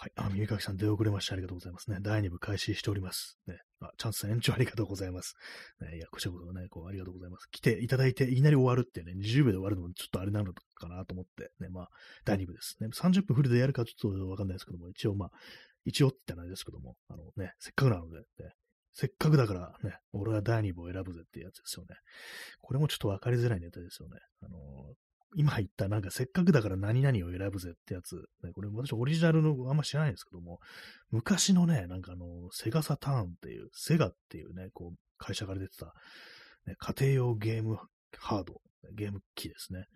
はい。あ、耳かきさん出遅れました。ありがとうございますね。第2部開始しております。ね。あ、チャンス延長ありがとうございます。ね、いや、こちらこそね、こう、ありがとうございます。来ていただいて、いきなり終わるってね、20秒で終わるのもちょっとあれなのかなと思って、ね、まあ、第2部ですね。30分フルでやるかちょっとわかんないですけども、一応まあ、一応ってないですけども、あのね、せっかくなので、ね、せっかくだからね、俺は第2部を選ぶぜってやつですよね。これもちょっとわかりづらいネタですよね。あの今言ったなんかせっかくだから何々を選ぶぜってやつ、ね、これ私オリジナルのあんま知らないんですけども、昔のね、なんかあの、セガサターンっていう、セガっていうね、こう、会社から出てた、ね、家庭用ゲームハード、ゲーム機ですね。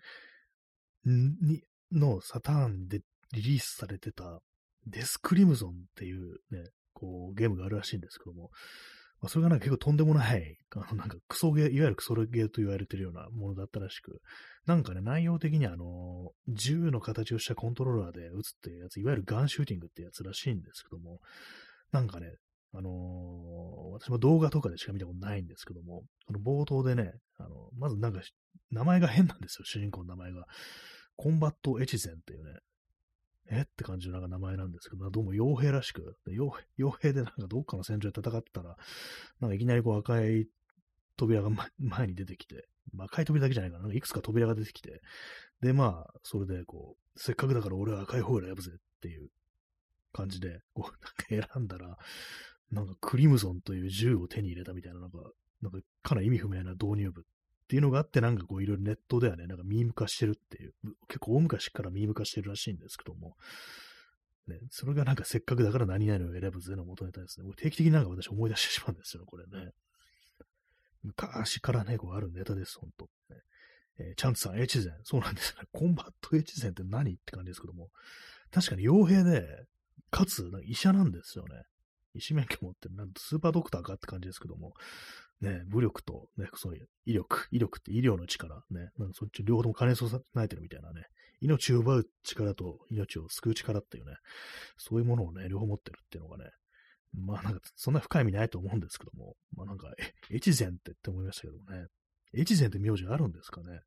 に、のサターンでリリースされてたデスクリムゾンっていうね、こう、ゲームがあるらしいんですけども、まあ、それがなんか結構とんでもない、あのなんかクソゲー、いわゆるクソゲーと言われてるようなものだったらしく、なんかね、内容的にあの、銃の形をしたコントローラーで撃つっていうやつ、いわゆるガンシューティングってやつらしいんですけども、なんかね、あのー、私も動画とかでしか見たことないんですけども、この冒頭でね、あの、まずなんか、名前が変なんですよ、主人公の名前が。コンバットエチゼンっていうね、えって感じのなんか名前なんですけど、どうも傭兵らしく、傭兵でなんかどっかの戦場で戦ってたら、なんかいきなりこう赤い扉が前に出てきて、まあ、赤い扉だけじゃないかな、いくつか扉が出てきて、で、まあ、それでこう、せっかくだから俺は赤い方を選ぶぜっていう感じで、こう、なんか選んだら、なんかクリムゾンという銃を手に入れたみたいな、なんか、なんかかなり意味不明な導入部っていうのがあって、なんかこういろいろネットではね、なんかミーム化してるっていう、結構大昔からミーム化してるらしいんですけども、ね、それがなんかせっかくだから何々を選ぶぜの元ネタですね。定期的になんか私思い出してしまうんですよ、これね。昔からね、こうあるネタです、ほんと。ねえー、チャンツさん、越前。そうなんですね。コンバット越前って何って感じですけども。確かに傭兵で、かつ、医者なんですよね。医師免許持ってる、なんとスーパードクターかって感じですけども。ね、武力と、ね、そういう威力、威力って医療の力、ね、なんかそっち両方とも兼ね備えてるみたいなね、命を奪う力と命を救う力っていうね、そういうものをね、両方持ってるっていうのがね、まあなんかそんな深い意味ないと思うんですけども、まあなんか、越前ってって思いましたけどもね、越前って名字あるんですかね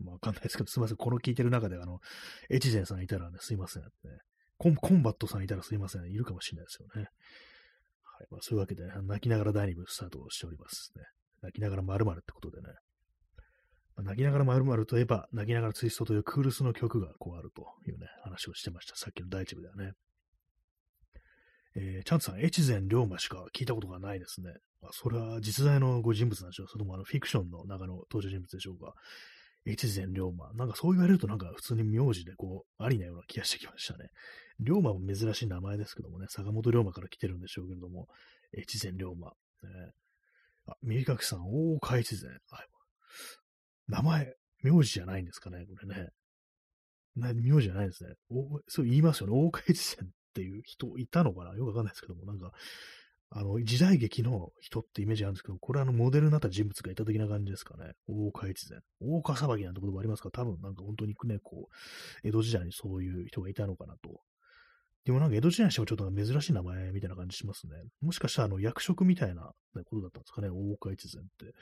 まあわかんないですけど、すいません。この聞いてる中で、あの、越前さんいたらね、すいません、ね。コンコンバットさんいたらすいません。いるかもしれないですよね。はい。まあ、そういうわけで、泣きながら第2部スタートをしておりますね。泣きながら〇〇ってことでね。まあ、泣きながら〇〇といえば、泣きながらツイストというクールスの曲がこうあるというね、話をしてました。さっきの第1部ではね。えー、チャンツさん、越前龍馬しか聞いたことがないですね。まあ、それは実在のご人物なんでしょうそれともあのフィクションの中の登場人物でしょうか。越前龍馬。なんかそう言われるとなんか普通に名字でこう、ありなような気がしてきましたね。龍馬も珍しい名前ですけどもね、坂本龍馬から来てるんでしょうけれども、越前龍馬。ね、あ、右垣さん、大岡越前。名前、名字じゃないんですかね、これね。名字じゃないですね。そう言いますよね。大岡越前っていう人いたのかな？よくわかんないですけども、なんか、あの、時代劇の人ってイメージあるんですけど、これあの、モデルになった人物がいた的な感じですかね。大岡越前。大岡騒ぎなんて言葉ありますか？多分なんか本当にね、こう、江戸時代にそういう人がいたのかなとでもなんか江戸時代にしてもちょっと珍しい名前みたいな感じしますね。もしかしたらあの役職みたいなことだったんですかね？大岡越前って。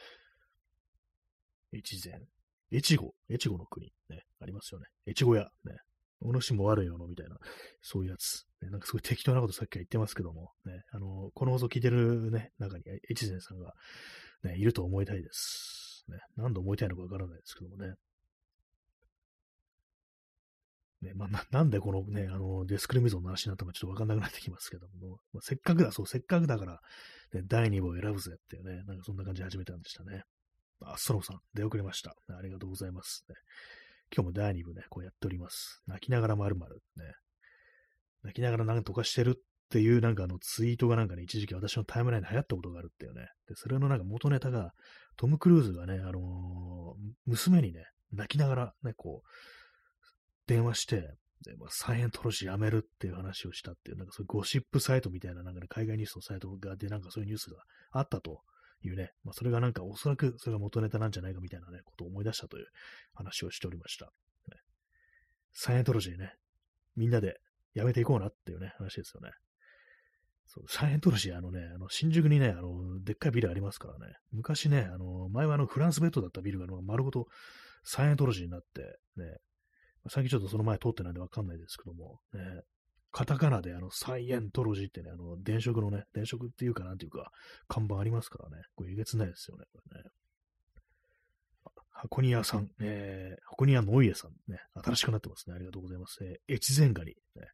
越前。越後。越後の国。ね。ありますよね。越後屋。ね。お主も悪いよのみたいな、そういうやつ。ね、なんかすごい適当なことさっきは言ってますけども、ね、あの、この放送聞いてるね、中に越前さんが、ね、いると思いたいです。ね、何度思いたいのかわからないですけどもね。ね、まあ、な、なんでこのね、あの、デスクリミゾンの話になったのかちょっとわかんなくなってきますけども、まあ、せっかくだ、そう、せっかくだから、ね、第2部を選ぶぜっていうね、なんかそんな感じで始めたんでしたね。あ、ストローさん、出遅れました。ありがとうございます、今日も第2部ね、こうやっております。泣きながら〇〇ね。泣きながらなんとかしてるっていうなんかあのツイートがなんかね、一時期私のタイムラインで流行ったことがあるっていうね。で、それのなんか元ネタが、トム・クルーズがね、あのー、娘にね、泣きながらね、こう、電話して、でまあ、サイエントロジーやめるっていう話をしたっていう、なんかそういうゴシップサイトみたいな、なんかね、海外ニュースのサイトがで、なんかそういうニュースがあったというね、まあ、それがなんかおそらくそれが元ネタなんじゃないかみたいなね、ことを思い出したという話をしておりました。ね、サイエントロジーね、みんなでやめていこうなっていうね、話ですよね。そうサイエントロジー、あのね、あの、新宿にね、あの、でっかいビルありますからね、昔ね、あの、前はあの、フランスベッドだったビルが丸ごとサイエントロジーになって、ね、最近ちょっとその前通ってないんでわかんないですけども、ね、カタカナであの、サイエントロジーってね、あの、電飾のね、電飾っていうかなんていうか、看板ありますからね。これえげつないですよね、これね。箱庭さん、えー、箱庭ノイエさんね、新しくなってますね。ありがとうございます。えー、越前ガニ、ね、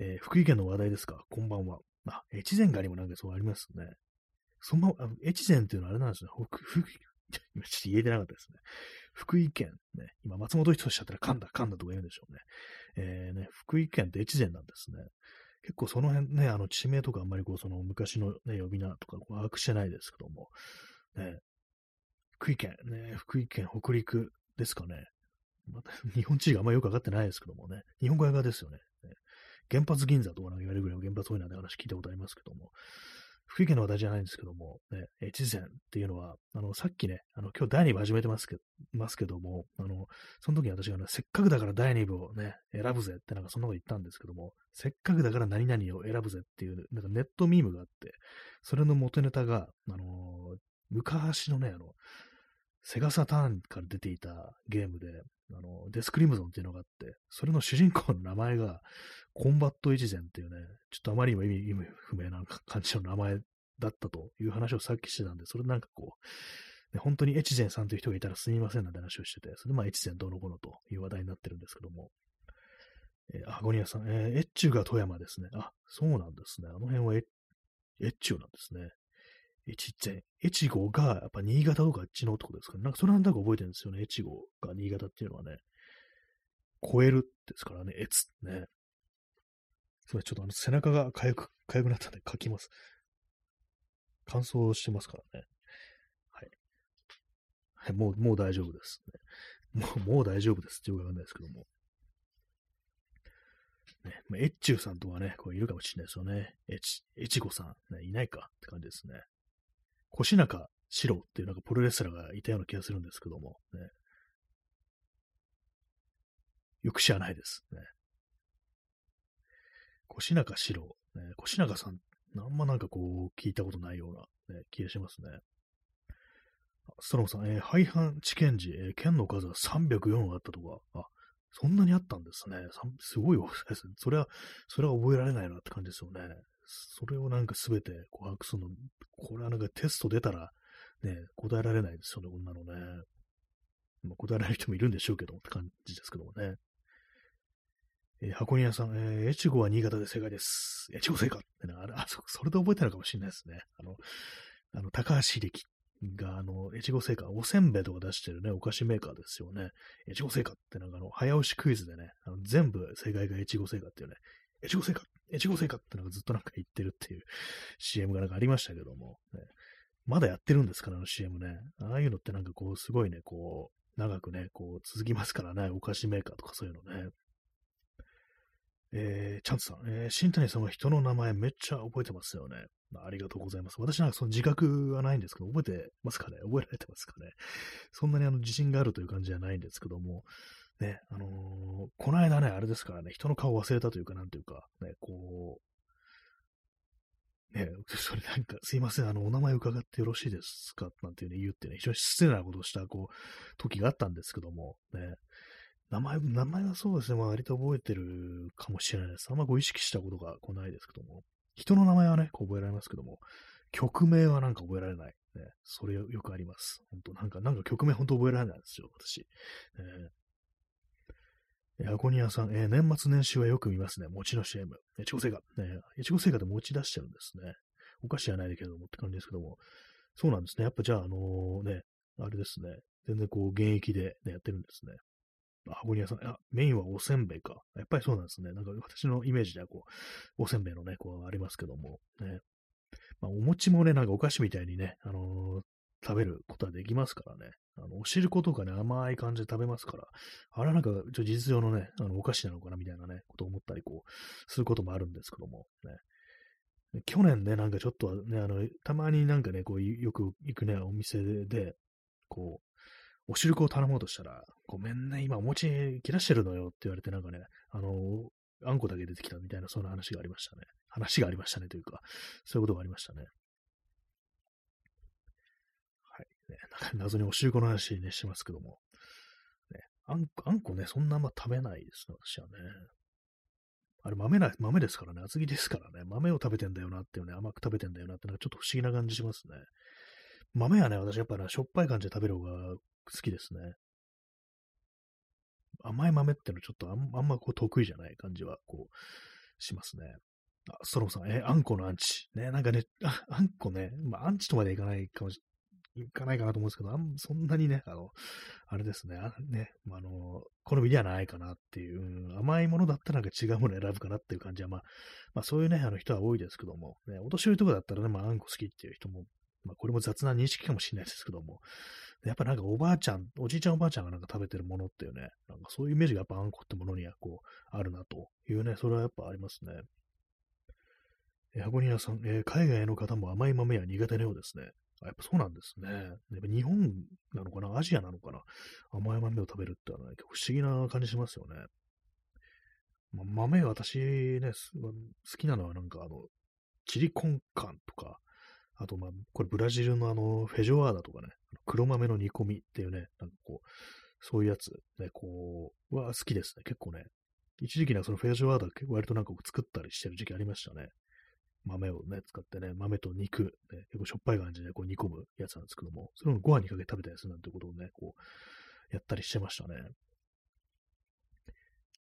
えー、福井県の話題ですか？こんばんは。あ、越前ガニもなんかそうありますね。そんな、越前っていうのはあれなんですね。福、福、今ちょっと言えてなかったですね。福井県、ね、今松本人志だったら噛んだ、噛んだとか言うんでしょうね。えー、ね、福井県って越前なんですね。結構その辺ね、あの地名とかあんまりこう、その昔のね、呼び名とか把握してないですけども、ね、福井県、ね、福井県、北陸ですかね。また、日本地理があんまりよくわかってないですけどもね、日本語側ですよね。ね原発銀座とか言われるぐらい原発多いなんて話聞いたことありますけども、福井県の話題じゃないんですけども、ね、越前っていうのは、あの、さっきね、あの、今日第2部始めてますけますけども、あの、その時に私がね、せっかくだから第2部をね、選ぶぜってなんかそんなこと言ったんですけども、せっかくだから何々を選ぶぜっていう、なんかネットミームがあって、それの元ネタが、あの昔のね、あの、セガサターンから出ていたゲームで、あの、デスクリムゾンっていうのがあって、それの主人公の名前が、コンバット越前っていうね、ちょっとあまりにも意味意味不明な感じの名前だったという話をさっきしてたんで、それなんかこう、ね、本当に越前さんという人がいたらすみませんなんて話をしてて、それでまあ越前どうのこのという話題になってるんですけども、えー、あ、ゴニアさん、えー、越中が富山ですね。あ、そうなんですね。あの辺は越中なんですね。越前、越後がやっぱ新潟とかあっちのとこですかね。なんかそれなんだか覚えてるんですよね。越後が新潟っていうのはね。超えるですからね、越ね。すみません、ちょっとあの背中が痒く、痒くなったんで書きます。乾燥してますからね。はい。はい、もう、もう大丈夫です、ね。もう、もう大丈夫ですってよくわかんないですけども。ね、まあ、エッチューさんとはね、こういるかもしれないですよね。エチ、エチゴさん、ね、いないかって感じですね。腰中四郎っていうなんかプロレスラーがいたような気がするんですけども、ね。よく知らないです。ね。腰中四郎、ね、腰中さん、あんまなんかこう、聞いたことないような、ね、気がしますね。ストロムさん、えー、廃藩置県時、えー、県の数は304あったとか、あ、そんなにあったんですね。すごいです。それは、それは覚えられないなって感じですよね。それをなんかすべてこう把握するの、これはなんかテスト出たら、ね、答えられないですよね、こんなのね。まあ、答えられる人もいるんでしょうけどって感じですけどもね。えー、箱庭さん、えー、越後は新潟で正解です。越後正解ってあれあそ、それで覚えてるかもしれないですね。あの、あの、高橋秀樹が、あの、越後製菓、おせんべいとか出してるね、お菓子メーカーですよね。越後製菓ってなんかあの、早押しクイズでね、あの全部正解が越後製菓っていうね、越後製菓、越後製菓ってなんかずっとなんか言ってるっていう CM がなんかありましたけども、ね、まだやってるんですから、あの CM ね。ああいうのってなんかこう、すごいね、こう、長くね、こう、続きますからね、お菓子メーカーとかそういうのね。えー、チャンツさん、えー、新谷さんは人の名前めっちゃ覚えてますよね。ありがとうございます。私なんかその自覚はないんですけど、覚えてますかね？覚えられてますかね？そんなにあの自信があるという感じじゃないんですけども、ね、あのー、この間ね、あれですからね、人の顔忘れたというか、なんというか、ね、こう、ね、それなんか、すいません、あの、お名前伺ってよろしいですか？なんていうね、言ってね、非常に失礼なことをした、こう、時があったんですけども、ね、名前、名前はそうですね、割と覚えてるかもしれないです。あんまご意識したことがこないですけども。人の名前はね、こう覚えられますけども、曲名はなんか覚えられない。ね、それよくあります。本当なんか、なんか曲名本当覚えられないんですよ、私。えー、アコニアさん、えー、年末年始はよく見ますね。餅の CM。えちご製菓。ね、越後製菓で餅出してるんですね。お菓子じゃないけどもって感じですけども。そうなんですね。やっぱじゃあ、あの、ね、あれですね。全然こう、現役で、ね、やってるんですね。箱庭さん、あ、メインはおせんべいか。やっぱりそうなんですね。なんか私のイメージではこう、おせんべいのね、こうありますけども、ね。まあ、お餅もね、なんかお菓子みたいにね、あのー、食べることはできますからね。あの、お汁粉とかね、甘い感じで食べますから、あれなんか、ちょ事実上のね、あの、お菓子なのかなみたいなね、ことを思ったり、こう、することもあるんですけども、ね。去年ね、なんかちょっとね、あの、たまになんかね、こう、よく行くね、お店で、こう、お汁粉を頼もうとしたら、ごめんね、今お餅切らしてるのよって言われて、なんかね、あの、あんこだけ出てきたみたいな、そんな話がありましたね。話がありましたねというか、そういうことがありましたね。はい。ね、なんか 謎にお汁粉の話ね、してますけども。ね、あんあんこね、そんなあんま食べないです、私はね。あれ豆な、豆ですからね、厚木ですからね、豆を食べてんだよなっていうね、甘く食べてんだよなって、なんかちょっと不思議な感じしますね。豆はね、私やっぱね、しょっぱい感じで食べる方が好きですね。甘い豆ってのはちょっとあんあんまこう得意じゃない感じは、こう、しますね。あ、ストロムさん、え、あんこのアンチ。ね、なんかね、ああんこね、まあ、アンチとまでいかないかもしいかないかなと思うんですけど、あんそんなにね、あの、あれですね、あね、あ、の、好みではないかなっていう、うん、甘いものだったらなんか違うもの選ぶかなっていう感じは、まあ、まあ、そういうね、あの人は多いですけども、ね、お年寄りとかだったらね、まあ、あんこ好きっていう人も、まあ、これも雑な認識かもしれないですけども、やっぱなんかおばあちゃん、おじいちゃんおばあちゃんがなんか食べてるものっていうね、なんかそういうイメージがやっぱあんこってものにはこう、あるなというね、それはやっぱありますね。え箱庭さん、えー、海外の方も甘い豆は苦手なようですね。やっぱそうなんですね。やっぱ日本なのかなアジアなのかな甘い豆を食べるってのはね、結構不思議な感じしますよね。ま豆、私ね、好きなのはなんかあの、チリコンカンとか、あとまあ、これブラジルのあの、フェジョアーダとかね、黒豆の煮込みっていうね、なんかこう、そういうやつ、ね、こう、は好きですね。結構ね。一時期ね、そのフェジョアーダ割となんか作ったりしてる時期ありましたね。豆をね、使ってね、豆と肉、ね、結構しょっぱい感じでこう煮込むやつなんですけども、それをご飯にかけて食べたりするなんてことをね、こう、やったりしてましたね。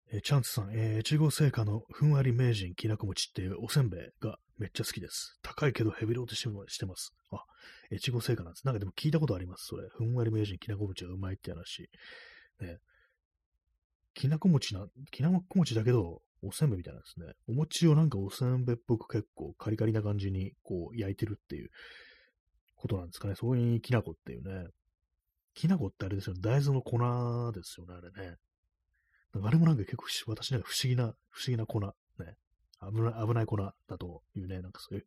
え、チャンツさん、えー、越後製菓のふんわり名人きなこ餅っていうおせんべいがめっちゃ好きです。高いけどヘビローテしてます。あ、越後製菓なんです。なんかでも聞いたことあります？それ。ふんわり名人きなこ餅がうまいって話。ね。きなこ餅な、きなこ餅だけど、おせんべいみたいなんですね。お餅をなんかおせんべいっぽく結構カリカリな感じにこう焼いてるっていうことなんですかね。そこにきなこっていうね。きなこってあれですよね。大豆の粉ですよね、あれね。あれもなんか結構私なんか不思議な、不思議な粉。ね。危ない、危ない粉だというね、なんかそういう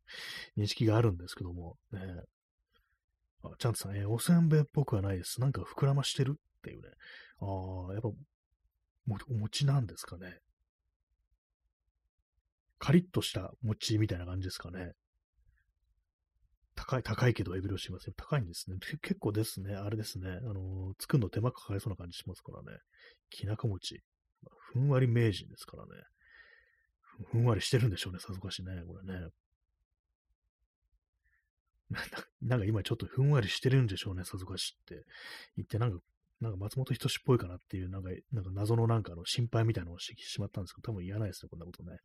認識があるんですけども、ね。あ、ちゃんとさん、えー、おせんべいっぽくはないです。なんか膨らましてるっていうね。ああ、やっぱ、お餅なんですかね。カリッとした餅みたいな感じですかね。高い、高いけどエビロしますよ。高いんですね。結構ですね、あれですね。あのー、作るの手間かかりそうな感じしますからね。きなこ餅。ふんわり名人ですからね。ふんわりしてるんでしょうね、さぞかしね、これね。なんか今ちょっとふんわりしてるんでしょうね、さぞかしって言って、なんか、なんか松本人志っぽいかなっていう、なんか、なんか謎のなんかの心配みたいなのをしてしまったんですけど、多分言わないですね、こんなことね。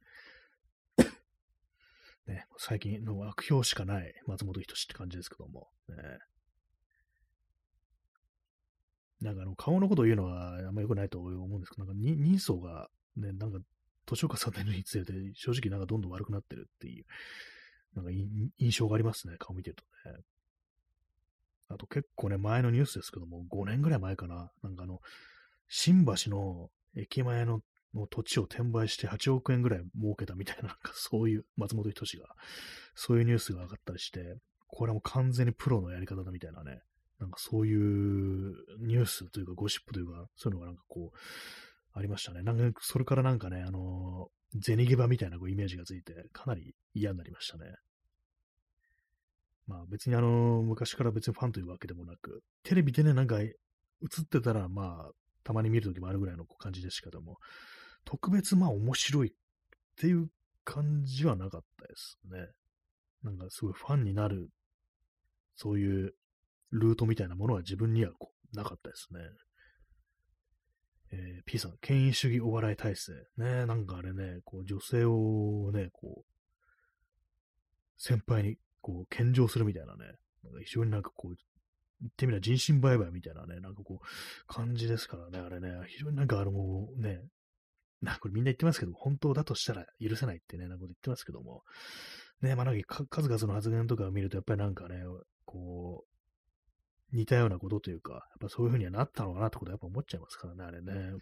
ね、最近の悪評しかない松本人志って感じですけども、ね。なんかあの、顔のことを言うのはあんま良くないと思うんですけど、なんか人相がね、なんか年を重ねるにつれて正直なんかどんどん悪くなってるっていう、なんか印象がありますね、顔見てるとね。あと結構ね、前のニュースですけども、5年ぐらい前かな、なんかあの、新橋の駅前のの土地を転売して8億円ぐらい儲けたみたいな、なんかそういう、松本人志が、そういうニュースが上がったりして、これはもう完全にプロのやり方だみたいなね、なんかそういうニュースというかゴシップというか、そういうのがなんかこう、ありましたね。なんか、それからなんかね、あの銭ゲバみたいなこうイメージがついて、かなり嫌になりましたね。まあ別にあの、昔から別にファンというわけでもなく、テレビでね、なんか映ってたら、まあ、たまに見るときもあるぐらいの感じでしたけども、特別まあ面白いっていう感じはなかったですね。なんかすごいファンになる、そういうルートみたいなものは自分にはこうなかったですね。えー、P さん、権威主義お笑い体制。ね、なんかあれね、こう女性をね、こう、先輩にこう献上するみたいなね、なんか非常になんかこう、言ってみれば人身売買みたいなね、なんかこう、感じですからね、あれね、非常になんかあの、ね、な、これみんな言ってますけど、本当だとしたら許せないってね、なんかこと言ってますけども、ね、まあなんか数々の発言とかを見ると、やっぱりなんかね、こう、似たようなことというか、やっぱそういう風にはなったのかなってことはやっぱ思っちゃいますからね、あれね。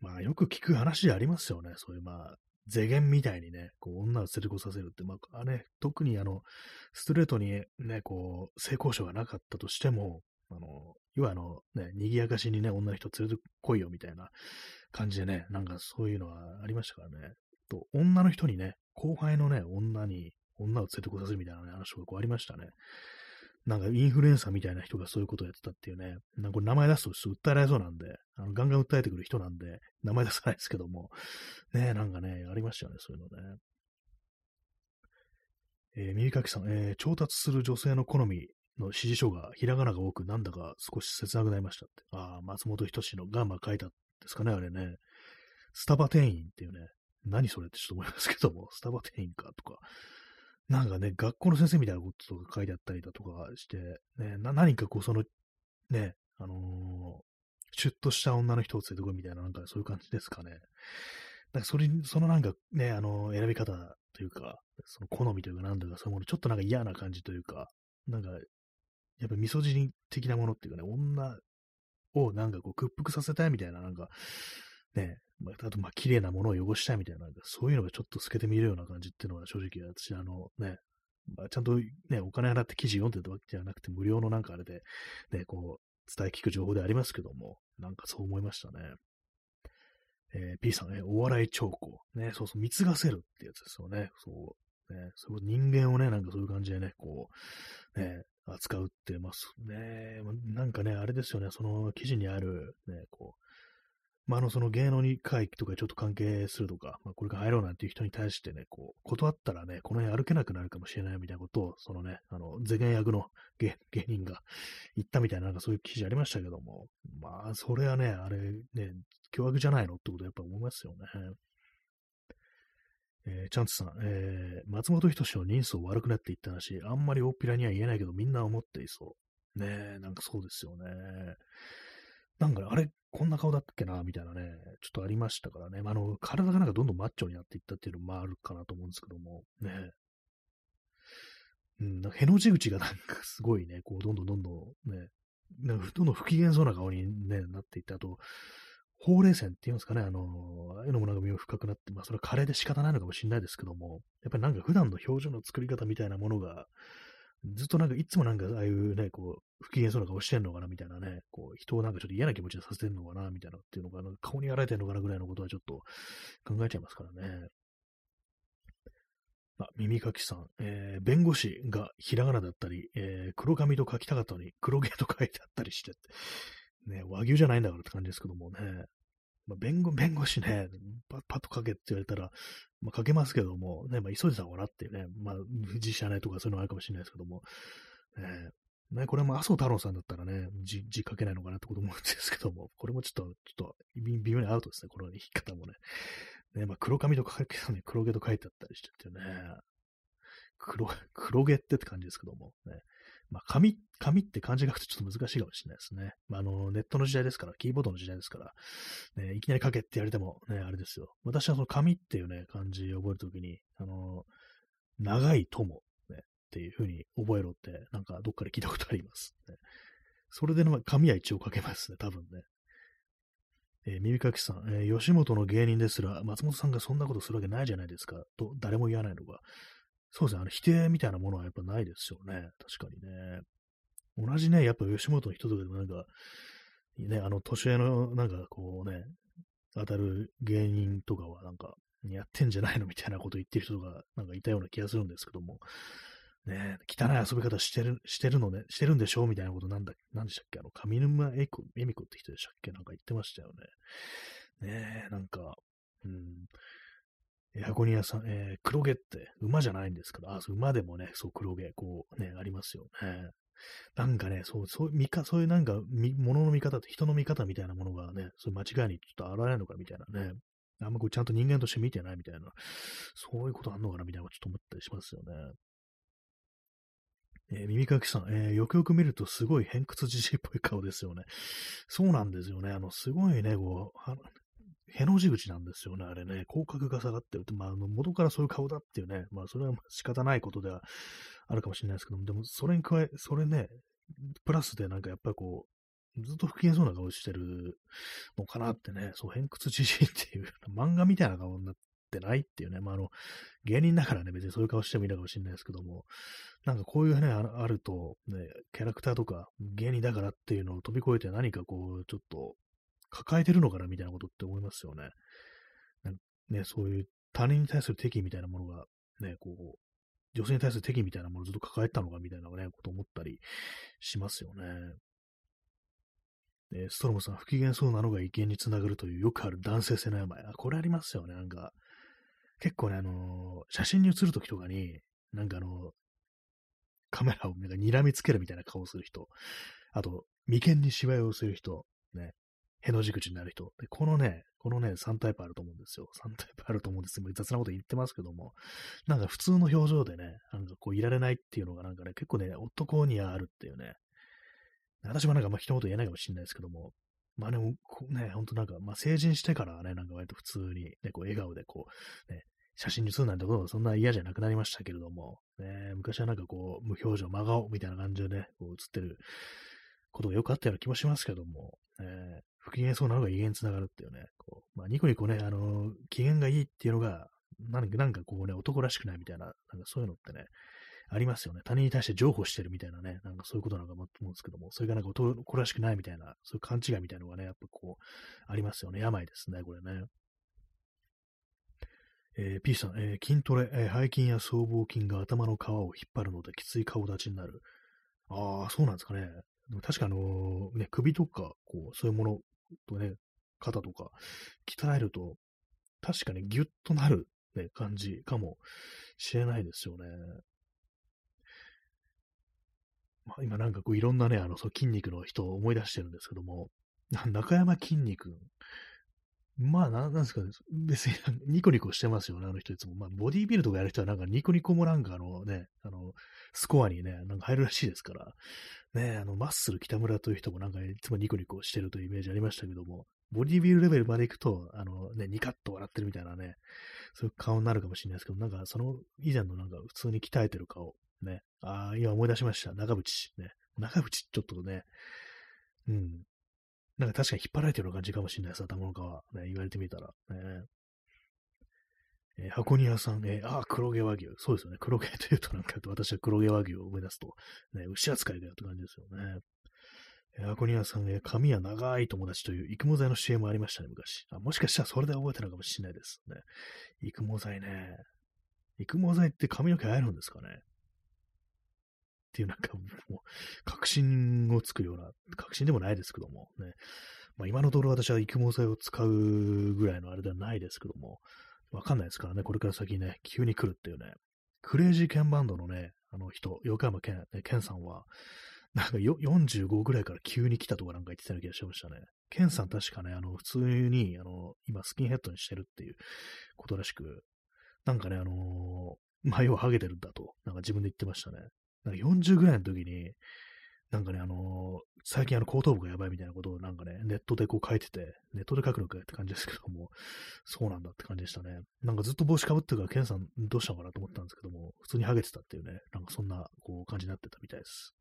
まあよく聞く話でありますよね、そういうまあ、税源みたいにね、こう、女を連れこさせるって、まあ、ね、特にあの、ストレートにね、こう、性交渉がなかったとしても、あの、要はあの、ね、賑やかしにね、女の人連れてこいよみたいな感じでね、なんかそういうのはありましたからね。と、女の人にね、後輩のね、女に、女を連れてこさせるみたいな、ね、話がこうありましたね。なんかインフルエンサーみたいな人がそういうことをやってたっていうね、なんかこれ名前出すとちょっと訴えられそうなんで、あのガンガン訴えてくる人なんで、名前出さないですけども、ね、なんかね、ありましたよね、そういうのね。えー、耳かきさん、えー、調達する女性の好みの指示書がひらがなが多く、なんだか少し切なくなりましたって。ああ、松本人志のガンマ書いたんですかね、あれね。スタバ店員っていうね、何それってちょっと思いますけども、スタバ店員かとか、なんかね、学校の先生みたいなこととか書いてあったりだとかして、ね、何かこう、その、ね、あのー、シュッとした女の人を連れてこいみたいな、なんかそういう感じですかね。なんかそれ、そのなんかね、あの、選び方というか、その好みというか、なんだか、そういうもの、ちょっとなんか嫌な感じというか、なんか、やっぱミソジニ的なものっていうかね、女をなんかこう屈服させたいみたいな、なんか、ね、まあ、あと、まあ、綺麗なものを汚したいみたいな、なんかそういうのがちょっと透けて見えるような感じっていうのは正直私、あのね、まあ、ちゃんとね、お金払って記事読んでたわけじゃなくて、無料のなんかあれで、ね、こう、伝え聞く情報でありますけども、なんかそう思いましたね。えー、P さんね、お笑い兆候。ね、そうそう、貢がせるってやつですよね。そう。ね、そう人間をね、なんかそういう感じでね、こう、ね、扱うってますね。なんかね、あれですよね、その記事にある、ね、こう、まあ、あの、その芸能に会とかちょっと関係するとか、まあ、これから入ろうなんていう人に対してね、こう、断ったらね、この辺歩けなくなるかもしれないみたいなことを、そのね、あの、前言役の芸芸人が言ったみたいな、なんかそういう記事ありましたけども、まあ、それはね、あれ、ね、凶悪じゃないのってことやっぱ思いますよね。えー、チャンツさん、えー、松本人志の人相悪くなっていった話、あんまり大っぴらには言えないけど、みんな思っていそう。ねえ、なんかそうですよね。なんか、あれ、こんな顔だっけな、みたいなね、ちょっとありましたからね。まあ、あの、体がなんかどんどんマッチョになっていったっていうのもあるかなと思うんですけども、ね。うん、なんかへの字口がなんかすごいね、こう、どんどんどんどんね、なんかどんどん不機嫌そうな顔に、ね、なっていって、あと、ほうれい線っていうんですかね、あの、ああいうのもなんか身を深くなって、まあそれはカレーで仕方ないのかもしれないですけども、やっぱりなんか普段の表情の作り方みたいなものが、ずっとなんか、いつもなんか、ああいうね、こう、不機嫌そうな顔してんのかな、みたいなね、こう、人をなんかちょっと嫌な気持ちにさせてんのかな、みたいなっていうのが、顔にやられてんのかな、ぐらいのことはちょっと考えちゃいますからね。あ、耳かきさん、えー、弁護士がひらがなだったり、えー、黒髪と書きたかったのに黒毛と書いてあったりして、ね、和牛じゃないんだからって感じですけどもね。まあ、弁護、弁護士ね、パッパッと書けって言われたら、まあ、書けますけども、ね、まあ、急いでた方がなっていうね、まあ、自社ねとかそういうのあるかもしれないですけども、ね、ね、これも麻生太郎さんだったらね、字、字書けないのかなってこと思うんですけども、これもちょっと、ちょっと、微妙にアウトですね、この言い方もね。ね、まあ、黒髪と書いて、ね、黒毛と書いてあったりしててね、黒、黒毛ってって感じですけども、ね。まあ、紙、紙って漢字書くとちょっと難しいかもしれないですね。まあ、あの、ネットの時代ですから、キーボードの時代ですから、ね、いきなり書けって言われてもね、あれですよ。私はその紙っていうね、漢字を覚えるときに、あの、長い友、ね、っていう風に覚えろって、なんかどっかで聞いたことあります。ね、それでの紙は一応書けますね、多分ね。えー、耳かきさん、えー、吉本の芸人ですら、松本さんがそんなことするわけないじゃないですか、と誰も言わないのが、そうですね、あの否定みたいなものはやっぱないですよね。確かにね。同じね、やっぱ吉本の人とかでもなんか、ね、あの、年上の、なんかこうね、当たる芸人とかはなんか、やってんじゃないのみたいなこと言ってる人がなんかいたような気がするんですけども、ね、汚い遊び方してる、してるのね、してるんでしょうみたいなことなんだ、なんでしたっけ？あの、上沼恵、美子って人でしたっけ？なんか言ってましたよね。ねえ、なんか、うん、ヤゴニアさん、えー、黒毛って馬じゃないんですから、あ、そう馬でもね、そう黒毛、こうね、ありますよね。なんかね、そう、そういうか、そういうなんか、物の見方人の見方みたいなものがね、そういう間違いにちょっと現れるのかみたいなね。あんまこうちゃんと人間として見てないみたいな、そういうことあんのかなみたいなちょっと思ったりしますよね。えー、耳かきさん、えー、よくよく見るとすごい偏屈じじいっぽい顔ですよね。そうなんですよね。あの、すごいね、こう、への字口なんですよね、あれね。口角が下がってるって、まあ、あの元からそういう顔だっていうね、まあ、それは仕方ないことではあるかもしれないですけども、でも、それに加え、それね、プラスでなんかやっぱりこう、ずっと不機嫌そうな顔してるのかなってね、そう、偏屈じじいっていう、漫画みたいな顔になってないっていうね、まあ、あの、芸人だからね、別にそういう顔してもいいのかもしれないですけども、なんかこういうね、あると、ね、キャラクターとか芸人だからっていうのを飛び越えて何かこう、ちょっと抱えてるのかなみたいなことって思いますよね。ね、そういう他人に対する敵みたいなものが、ね、こう、女性に対する敵みたいなものをずっと抱えてたのかみたいなね、こと思ったりしますよね。で、ストロムさん、不機嫌そうなのが意見につながるというよくある男性性の病。あ、これありますよね。なんか、結構ね、あのー、写真に写るときとかに、なんかあのカメラをなんか睨みつけるみたいな顔をする人。あと、眉間にしわ寄をする人。ね。への字口になる人。で、このね、このね、3タイプあると思うんですよ。3タイプあると思うんですよ雑なこと言ってますけども、なんか普通の表情でね、なんかこういられないっていうのがなんかね、結構ね、男にはあるっていうね。私もなんかまあ一言言えないかもしれないですけども、まあね、ね、ほんとなんか、まあ成人してからね、なんか割と普通にね、こう笑顔でこう、ね、写真に写るなんてことはそんな嫌じゃなくなりましたけれども、ね、昔はなんかこう、無表情、真顔みたいな感じでね、こう写ってることがよくあったような気もしますけども、えー、不機嫌そうなのが威厳につながるっていうね、こうまあ、ニコニコね、あの、機嫌がいいっていうのが、なんかなんかこうね、男らしくないみたいな、なんかそういうのってね、ありますよね。他人に対して譲歩してるみたいなね、なんかそういうことなのかもと思うんですけども、それがなんか男らしくないみたいな、そういう勘違いみたいなのがね、やっぱこう、ありますよね。病ですね、これね。えー、P さん、えー、筋トレ、えー、背筋や僧帽筋が頭の皮を引っ張るのできつい顔立ちになる。ああ、そうなんですかね。でも確かあのね、首とか、こう、そういうものとね、肩とか、鍛えると、確かにギュッとなる、ね、感じかもしれないですよね。まあ、今なんかこういろんなね、あの、そう筋肉の人を思い出してるんですけども、中山筋肉まあ、なんですかね、別にニコニコしてますよね、あの人いつも。まあ、ボディービルとかやる人はなんかニコニコもなんかあのね、あの、スコアにね、なんか入るらしいですから、ね、あの、マッスル北村という人もなんかいつもニコニコしてるというイメージありましたけども、ボディービルレベルまで行くと、あのね、ニカッと笑ってるみたいなね、そういう顔になるかもしれないですけど、なんかその以前のなんか普通に鍛えてる顔、ね、ああ、今思い出しました。長渕、ね。長渕ちょっとね、うん、なんか確かに引っ張られてる感じかもしれないです、頭の皮。ね、言われてみたら。ねえー、箱庭さん、えー、ああ、黒毛和牛。そうですよね。黒毛というとなんか私は黒毛和牛を思い出すと、ね、牛扱いだよって感じですよね。えー、箱庭さん、えー、髪や長い友達という育毛剤の CM ありましたね、昔。あもしかしたらそれで覚えてるのかもしれないですね。育毛剤ね。育毛剤って髪の毛生えるんですかね？っていうなんかもう、確信をつくような、確信でもないですけども、ね。まあ今のところ私は育毛剤を使うぐらいのあれではないですけども、わかんないですからね、これから先ね、急に来るっていうね。クレイジーケンバンドのね、あの人、横山健、ね、健さんは、なんか45ぐらいから急に来たとかなんか言ってたような気がしましたね。ケンさん確かね、あの、普通に、あの、今スキンヘッドにしてるっていうことらしく、なんかね、あのー、まあ、要はハゲてるんだと、なんか自分で言ってましたね。なんか40ぐらいの時に、なんかね、あのー、最近あの後頭部がやばいみたいなことをなんかね、ネットでこう書いてて、ネットで書くのかって感じですけども、そうなんだって感じでしたね。なんかずっと帽子かぶってるから、ケンさんどうしたのかなと思ったんですけども、普通にハゲてたっていうね、なんかそんなこう感じになってたみたいです。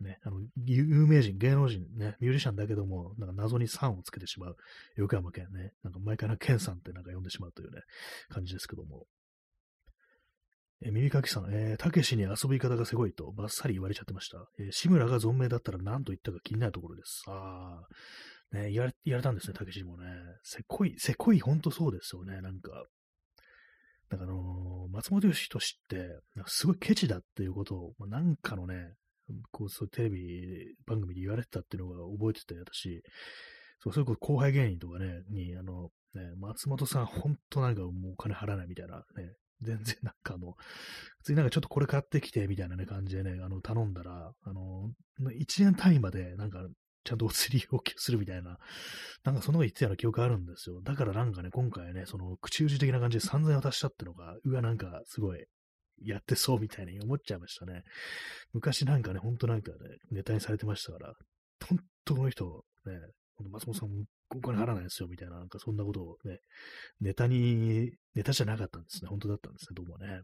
ね、あの、有名人、芸能人ね、ミュージシャンだけども、なんか謎にさんをつけてしまう、横山健ね、なんか毎回なケンさんってなんか呼んでしまうというね、感じですけども、え、耳かきさん、え、たけしに遊び方がすごいと、ばっさり言われちゃってました。えー、志村が存命だったら何と言ったか気になるところです。ああ、ね、言われ、たんですね、たけしにもね。せっこい、せっこい、ほんとそうですよね、なんか。なんかあのー、松本義人って、すごいケチだっていうことを、ま、なんかのね、こう、そうテレビ番組で言われてたっていうのが覚えてて、私、そうそういう後輩芸人とかね、に、あの、ね、松本さん、ほんとなんかもうお金払わないみたいなね、全然なんかあの、普通になんかちょっとこれ買ってきてみたいなね感じでね、あの、頼んだら、あの、1年単位までなんかちゃんとお釣り要求するみたいな、なんかその言ってたような記憶あるんですよ。だからなんかね、今回ね、その口打ち的な感じで3000円渡したってのが、うわ、なんかすごい、やってそうみたいに思っちゃいましたね。昔なんかね、ほんとなんかね、ネタにされてましたから、本当この人、ね、松本さんお金払わないですよ、みたいな、なんかそんなことをね、ネタに、ネタじゃなかったんですね。本当だったんですね、どうもね。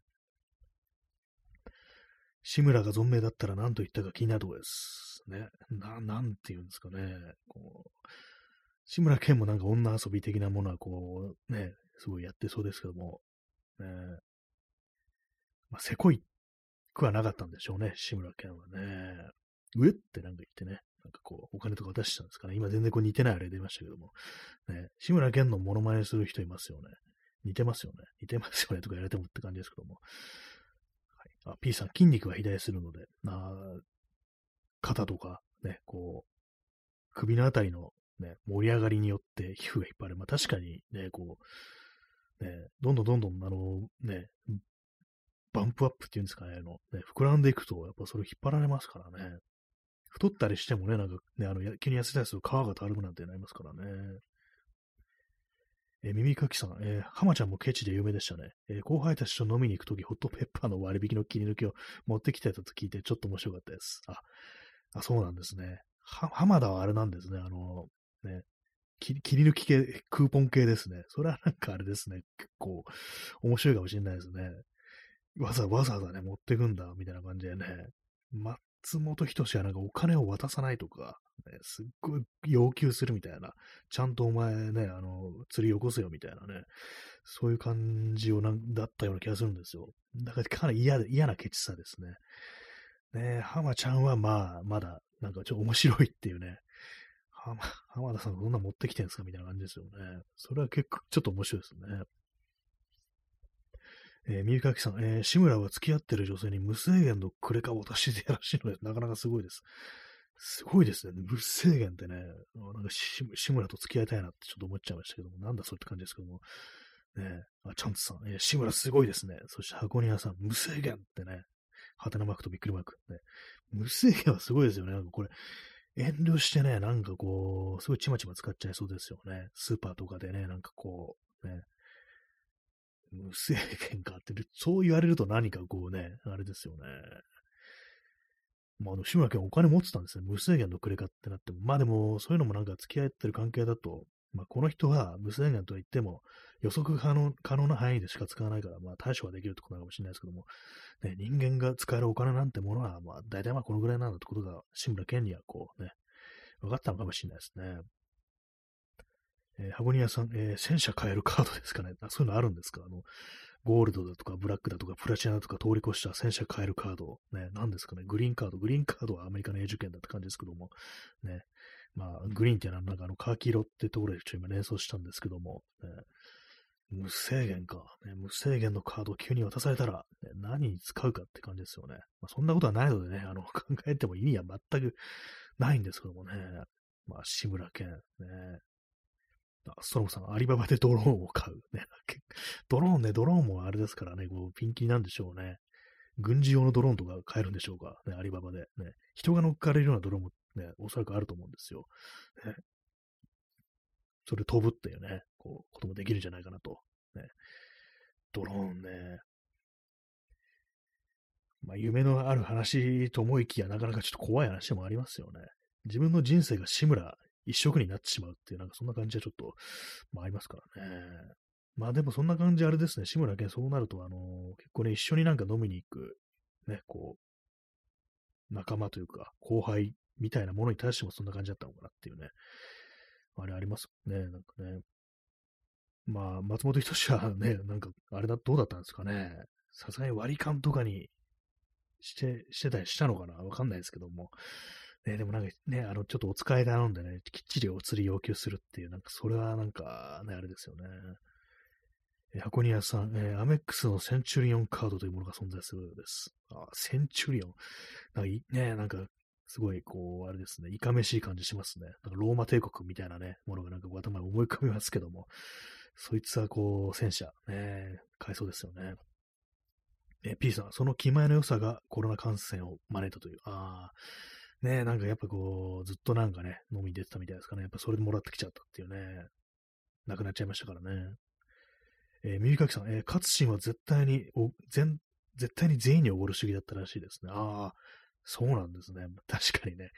志村が存命だったら何と言ったか気になるところです。ね。な、なんて言うんですかね。こう、志村けんもなんか女遊び的なものはこう、ね、すごいやってそうですけども、ね、まあ、せこいくはなかったんでしょうね、志村けんはね。うえってなんか言ってね、なんかこう、お金とか渡したんですかね。今全然こう似てないあれ出ましたけども。ね、志村けんのモノマネする人いますよね。似てますよね。似てますよねとか言われてもって感じですけども。はい、あ、P さん、筋肉が肥大するので、あ肩とか、ね、こう、首のあたりのね、盛り上がりによって皮膚が引っ張る。まあ確かにね、こう、ね、どんどんどんどん、あの、ね、バンプアップっていうんですかね、あの、ね、膨らんでいくと、やっぱそれ引っ張られますからね。太ったりしてもね、なんかね、あの、急に痩せたりすると皮がたるむなんてなりますからね。えー、耳かきさん、えー、浜ちゃんもケチで有名でしたね。えー、後輩たちと飲みに行くとき、ホットペッパーの割引の切り抜きを持ってきてたと聞いて、ちょっと面白かったです。あ、あそうなんですね。は、浜田はあれなんですね。あの、ね、切り抜き系、クーポン系ですね。それはなんかあれですね。結構面白いかもしれないですね。わざわざわざね、持ってくんだ、みたいな感じでね。松本人志はなんかお金を渡さないとか、ね、すっごい要求するみたいな。ちゃんとお前ね、あの、釣り起こせよみたいなね。そういう感じをなんだったような気がするんですよ。だからかなり嫌嫌なケチさですね。ね浜ちゃんはまあ、まだ、なんかちょっと面白いっていうね。浜浜田さんどんな持ってきてんですかみたいな感じですよね。それは結構ちょっと面白いですね。えー、三かきさん、えー、志村は付き合ってる女性に無制限のクレカを渡してやらしいので、なかなかすごいです。すごいですね。無制限ってね、なんか志村と付き合いたいなってちょっと思っちゃいましたけども、なんだそれって感じですけども。ねあ、チャンツさん、えー、志村すごいですね。そして箱庭さん、無制限ってね、ハテナマークとびっくりマーク。ね、無制限はすごいですよね。なんかこれ、遠慮してね、なんかこう、すごいちまちま使っちゃいそうですよね。スーパーとかでね、なんかこう、ね、無制限かって、そう言われると何かこうね、あれですよね。まあ、あの、志村けんお金持ってたんですね。無制限のくれかってなっても。まあでも、そういうのもなんか付き合ってる関係だと、まあ、この人は無制限とは言っても、予測可能可能な範囲でしか使わないから、まあ、対処はできるってことなのかもしれないですけども、ね、人間が使えるお金なんてものは、まあ、大体まあ、このぐらいなんだってことが、志村けんにはこうね、分かったのかもしれないですね。えー、ハゴニアさん、えー、戦車買えるカードですかねあ。そういうのあるんですか？あの、ゴールドだとか、ブラックだとか、プラチナとか通り越した戦車買えるカード。ね、何ですかね？グリーンカード。グリーンカードはアメリカの永住権だって感じですけども。ね。まあ、グリーンっていうのはなんかあの、カーキ色ってところでちょっと今連想したんですけども。ね、無制限か、ね。無制限のカードを急に渡されたら、ね、何に使うかって感じですよね。まあ、そんなことはないのでね、あの、考えても意味は全くないんですけどもね。まあ、志村けん、ね。ストロムさん、アリババでドローンを買う。ね、ドローンね、ドローンもあれですからね、こう、ピンキリなんでしょうね。軍事用のドローンとか買えるんでしょうか。ね、アリババで。ね、人が乗っかれるようなドローンもね、おそらくあると思うんですよ。ね、それ飛ぶっていうね、こう、こともできるんじゃないかなと。ね、ドローンね。まあ、夢のある話と思いきや、なかなかちょっと怖い話もありますよね。自分の人生が志村一色になってしまうっていう、なんかそんな感じはちょっと、まあ、ありますからね。まあでもそんな感じあれですね、志村けんそうなると、あの、結構ね、一緒になんか飲みに行く、ね、こう、仲間というか、後輩みたいなものに対してもそんな感じだったのかなっていうね、あれありますね、なんかね。まあ、松本人志はね、なんか、あれだ、どうだったんですかね。さすがに割り勘とかにして、してたりしたのかなわかんないですけども。ね、でもなんかね、あの、ちょっとお使い頼んでね、きっちりお釣り要求するっていう、なんかそれはなんかね、あれですよね。え箱庭さん、えー、アメックスのセンチュリオンカードというものが存在するようです。あ、センチュリオン？なんかね、なんか、すごい、こう、あれですね、いかめしい感じしますね。なんかローマ帝国みたいなね、ものがなんか頭に思い浮かびますけども、そいつはこう、戦車、ね、買えそうですよね。え P さん、その気前の良さがコロナ感染を招いたという。ああ、ね、なんかやっぱこう、ずっとなんかね、飲みに出てたみたいですかね。やっぱそれでもらってきちゃったっていうね。亡くなっちゃいましたからね。えー、耳かきさん、えー、勝新は絶対に、お全、絶対に全員におごる主義だったらしいですね。ああ、そうなんですね。確かにね。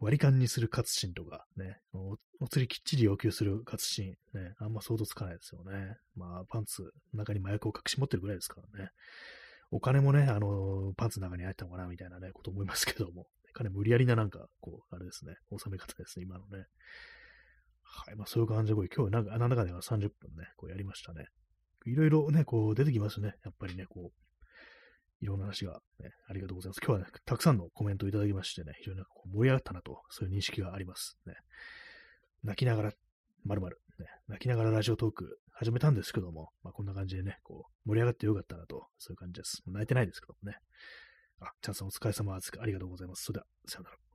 割り勘にする勝新とか、ねお、お釣りきっちり要求する勝新、ね、あんま想像つかないですよね。まあ、パンツ、中に麻薬を隠し持ってるぐらいですからね。お金もね、あの、パンツの中に入ったのかな、みたいなね、こと思いますけども。金無理やりななんか、こう、あれですね、収め方ですね、今のね。はい。まあそういう感じで、これ今日なんか、なんだかでは30分ね、こうやりましたね。いろいろね、こう出てきますね。やっぱりね、こう、いろんな話が、ね、ありがとうございます。今日はね、たくさんのコメントをいただきましてね、非常にこう盛り上がったなと、そういう認識があります。ね、泣きながら、まるまる、ね、泣きながらラジオトーク始めたんですけども、まあ、こんな感じでね、こう、盛り上がってよかったなと、そういう感じです。泣いてないですけどもね。あ、チャンさんお疲れ様です。ありがとうございます。それでは、さよなら。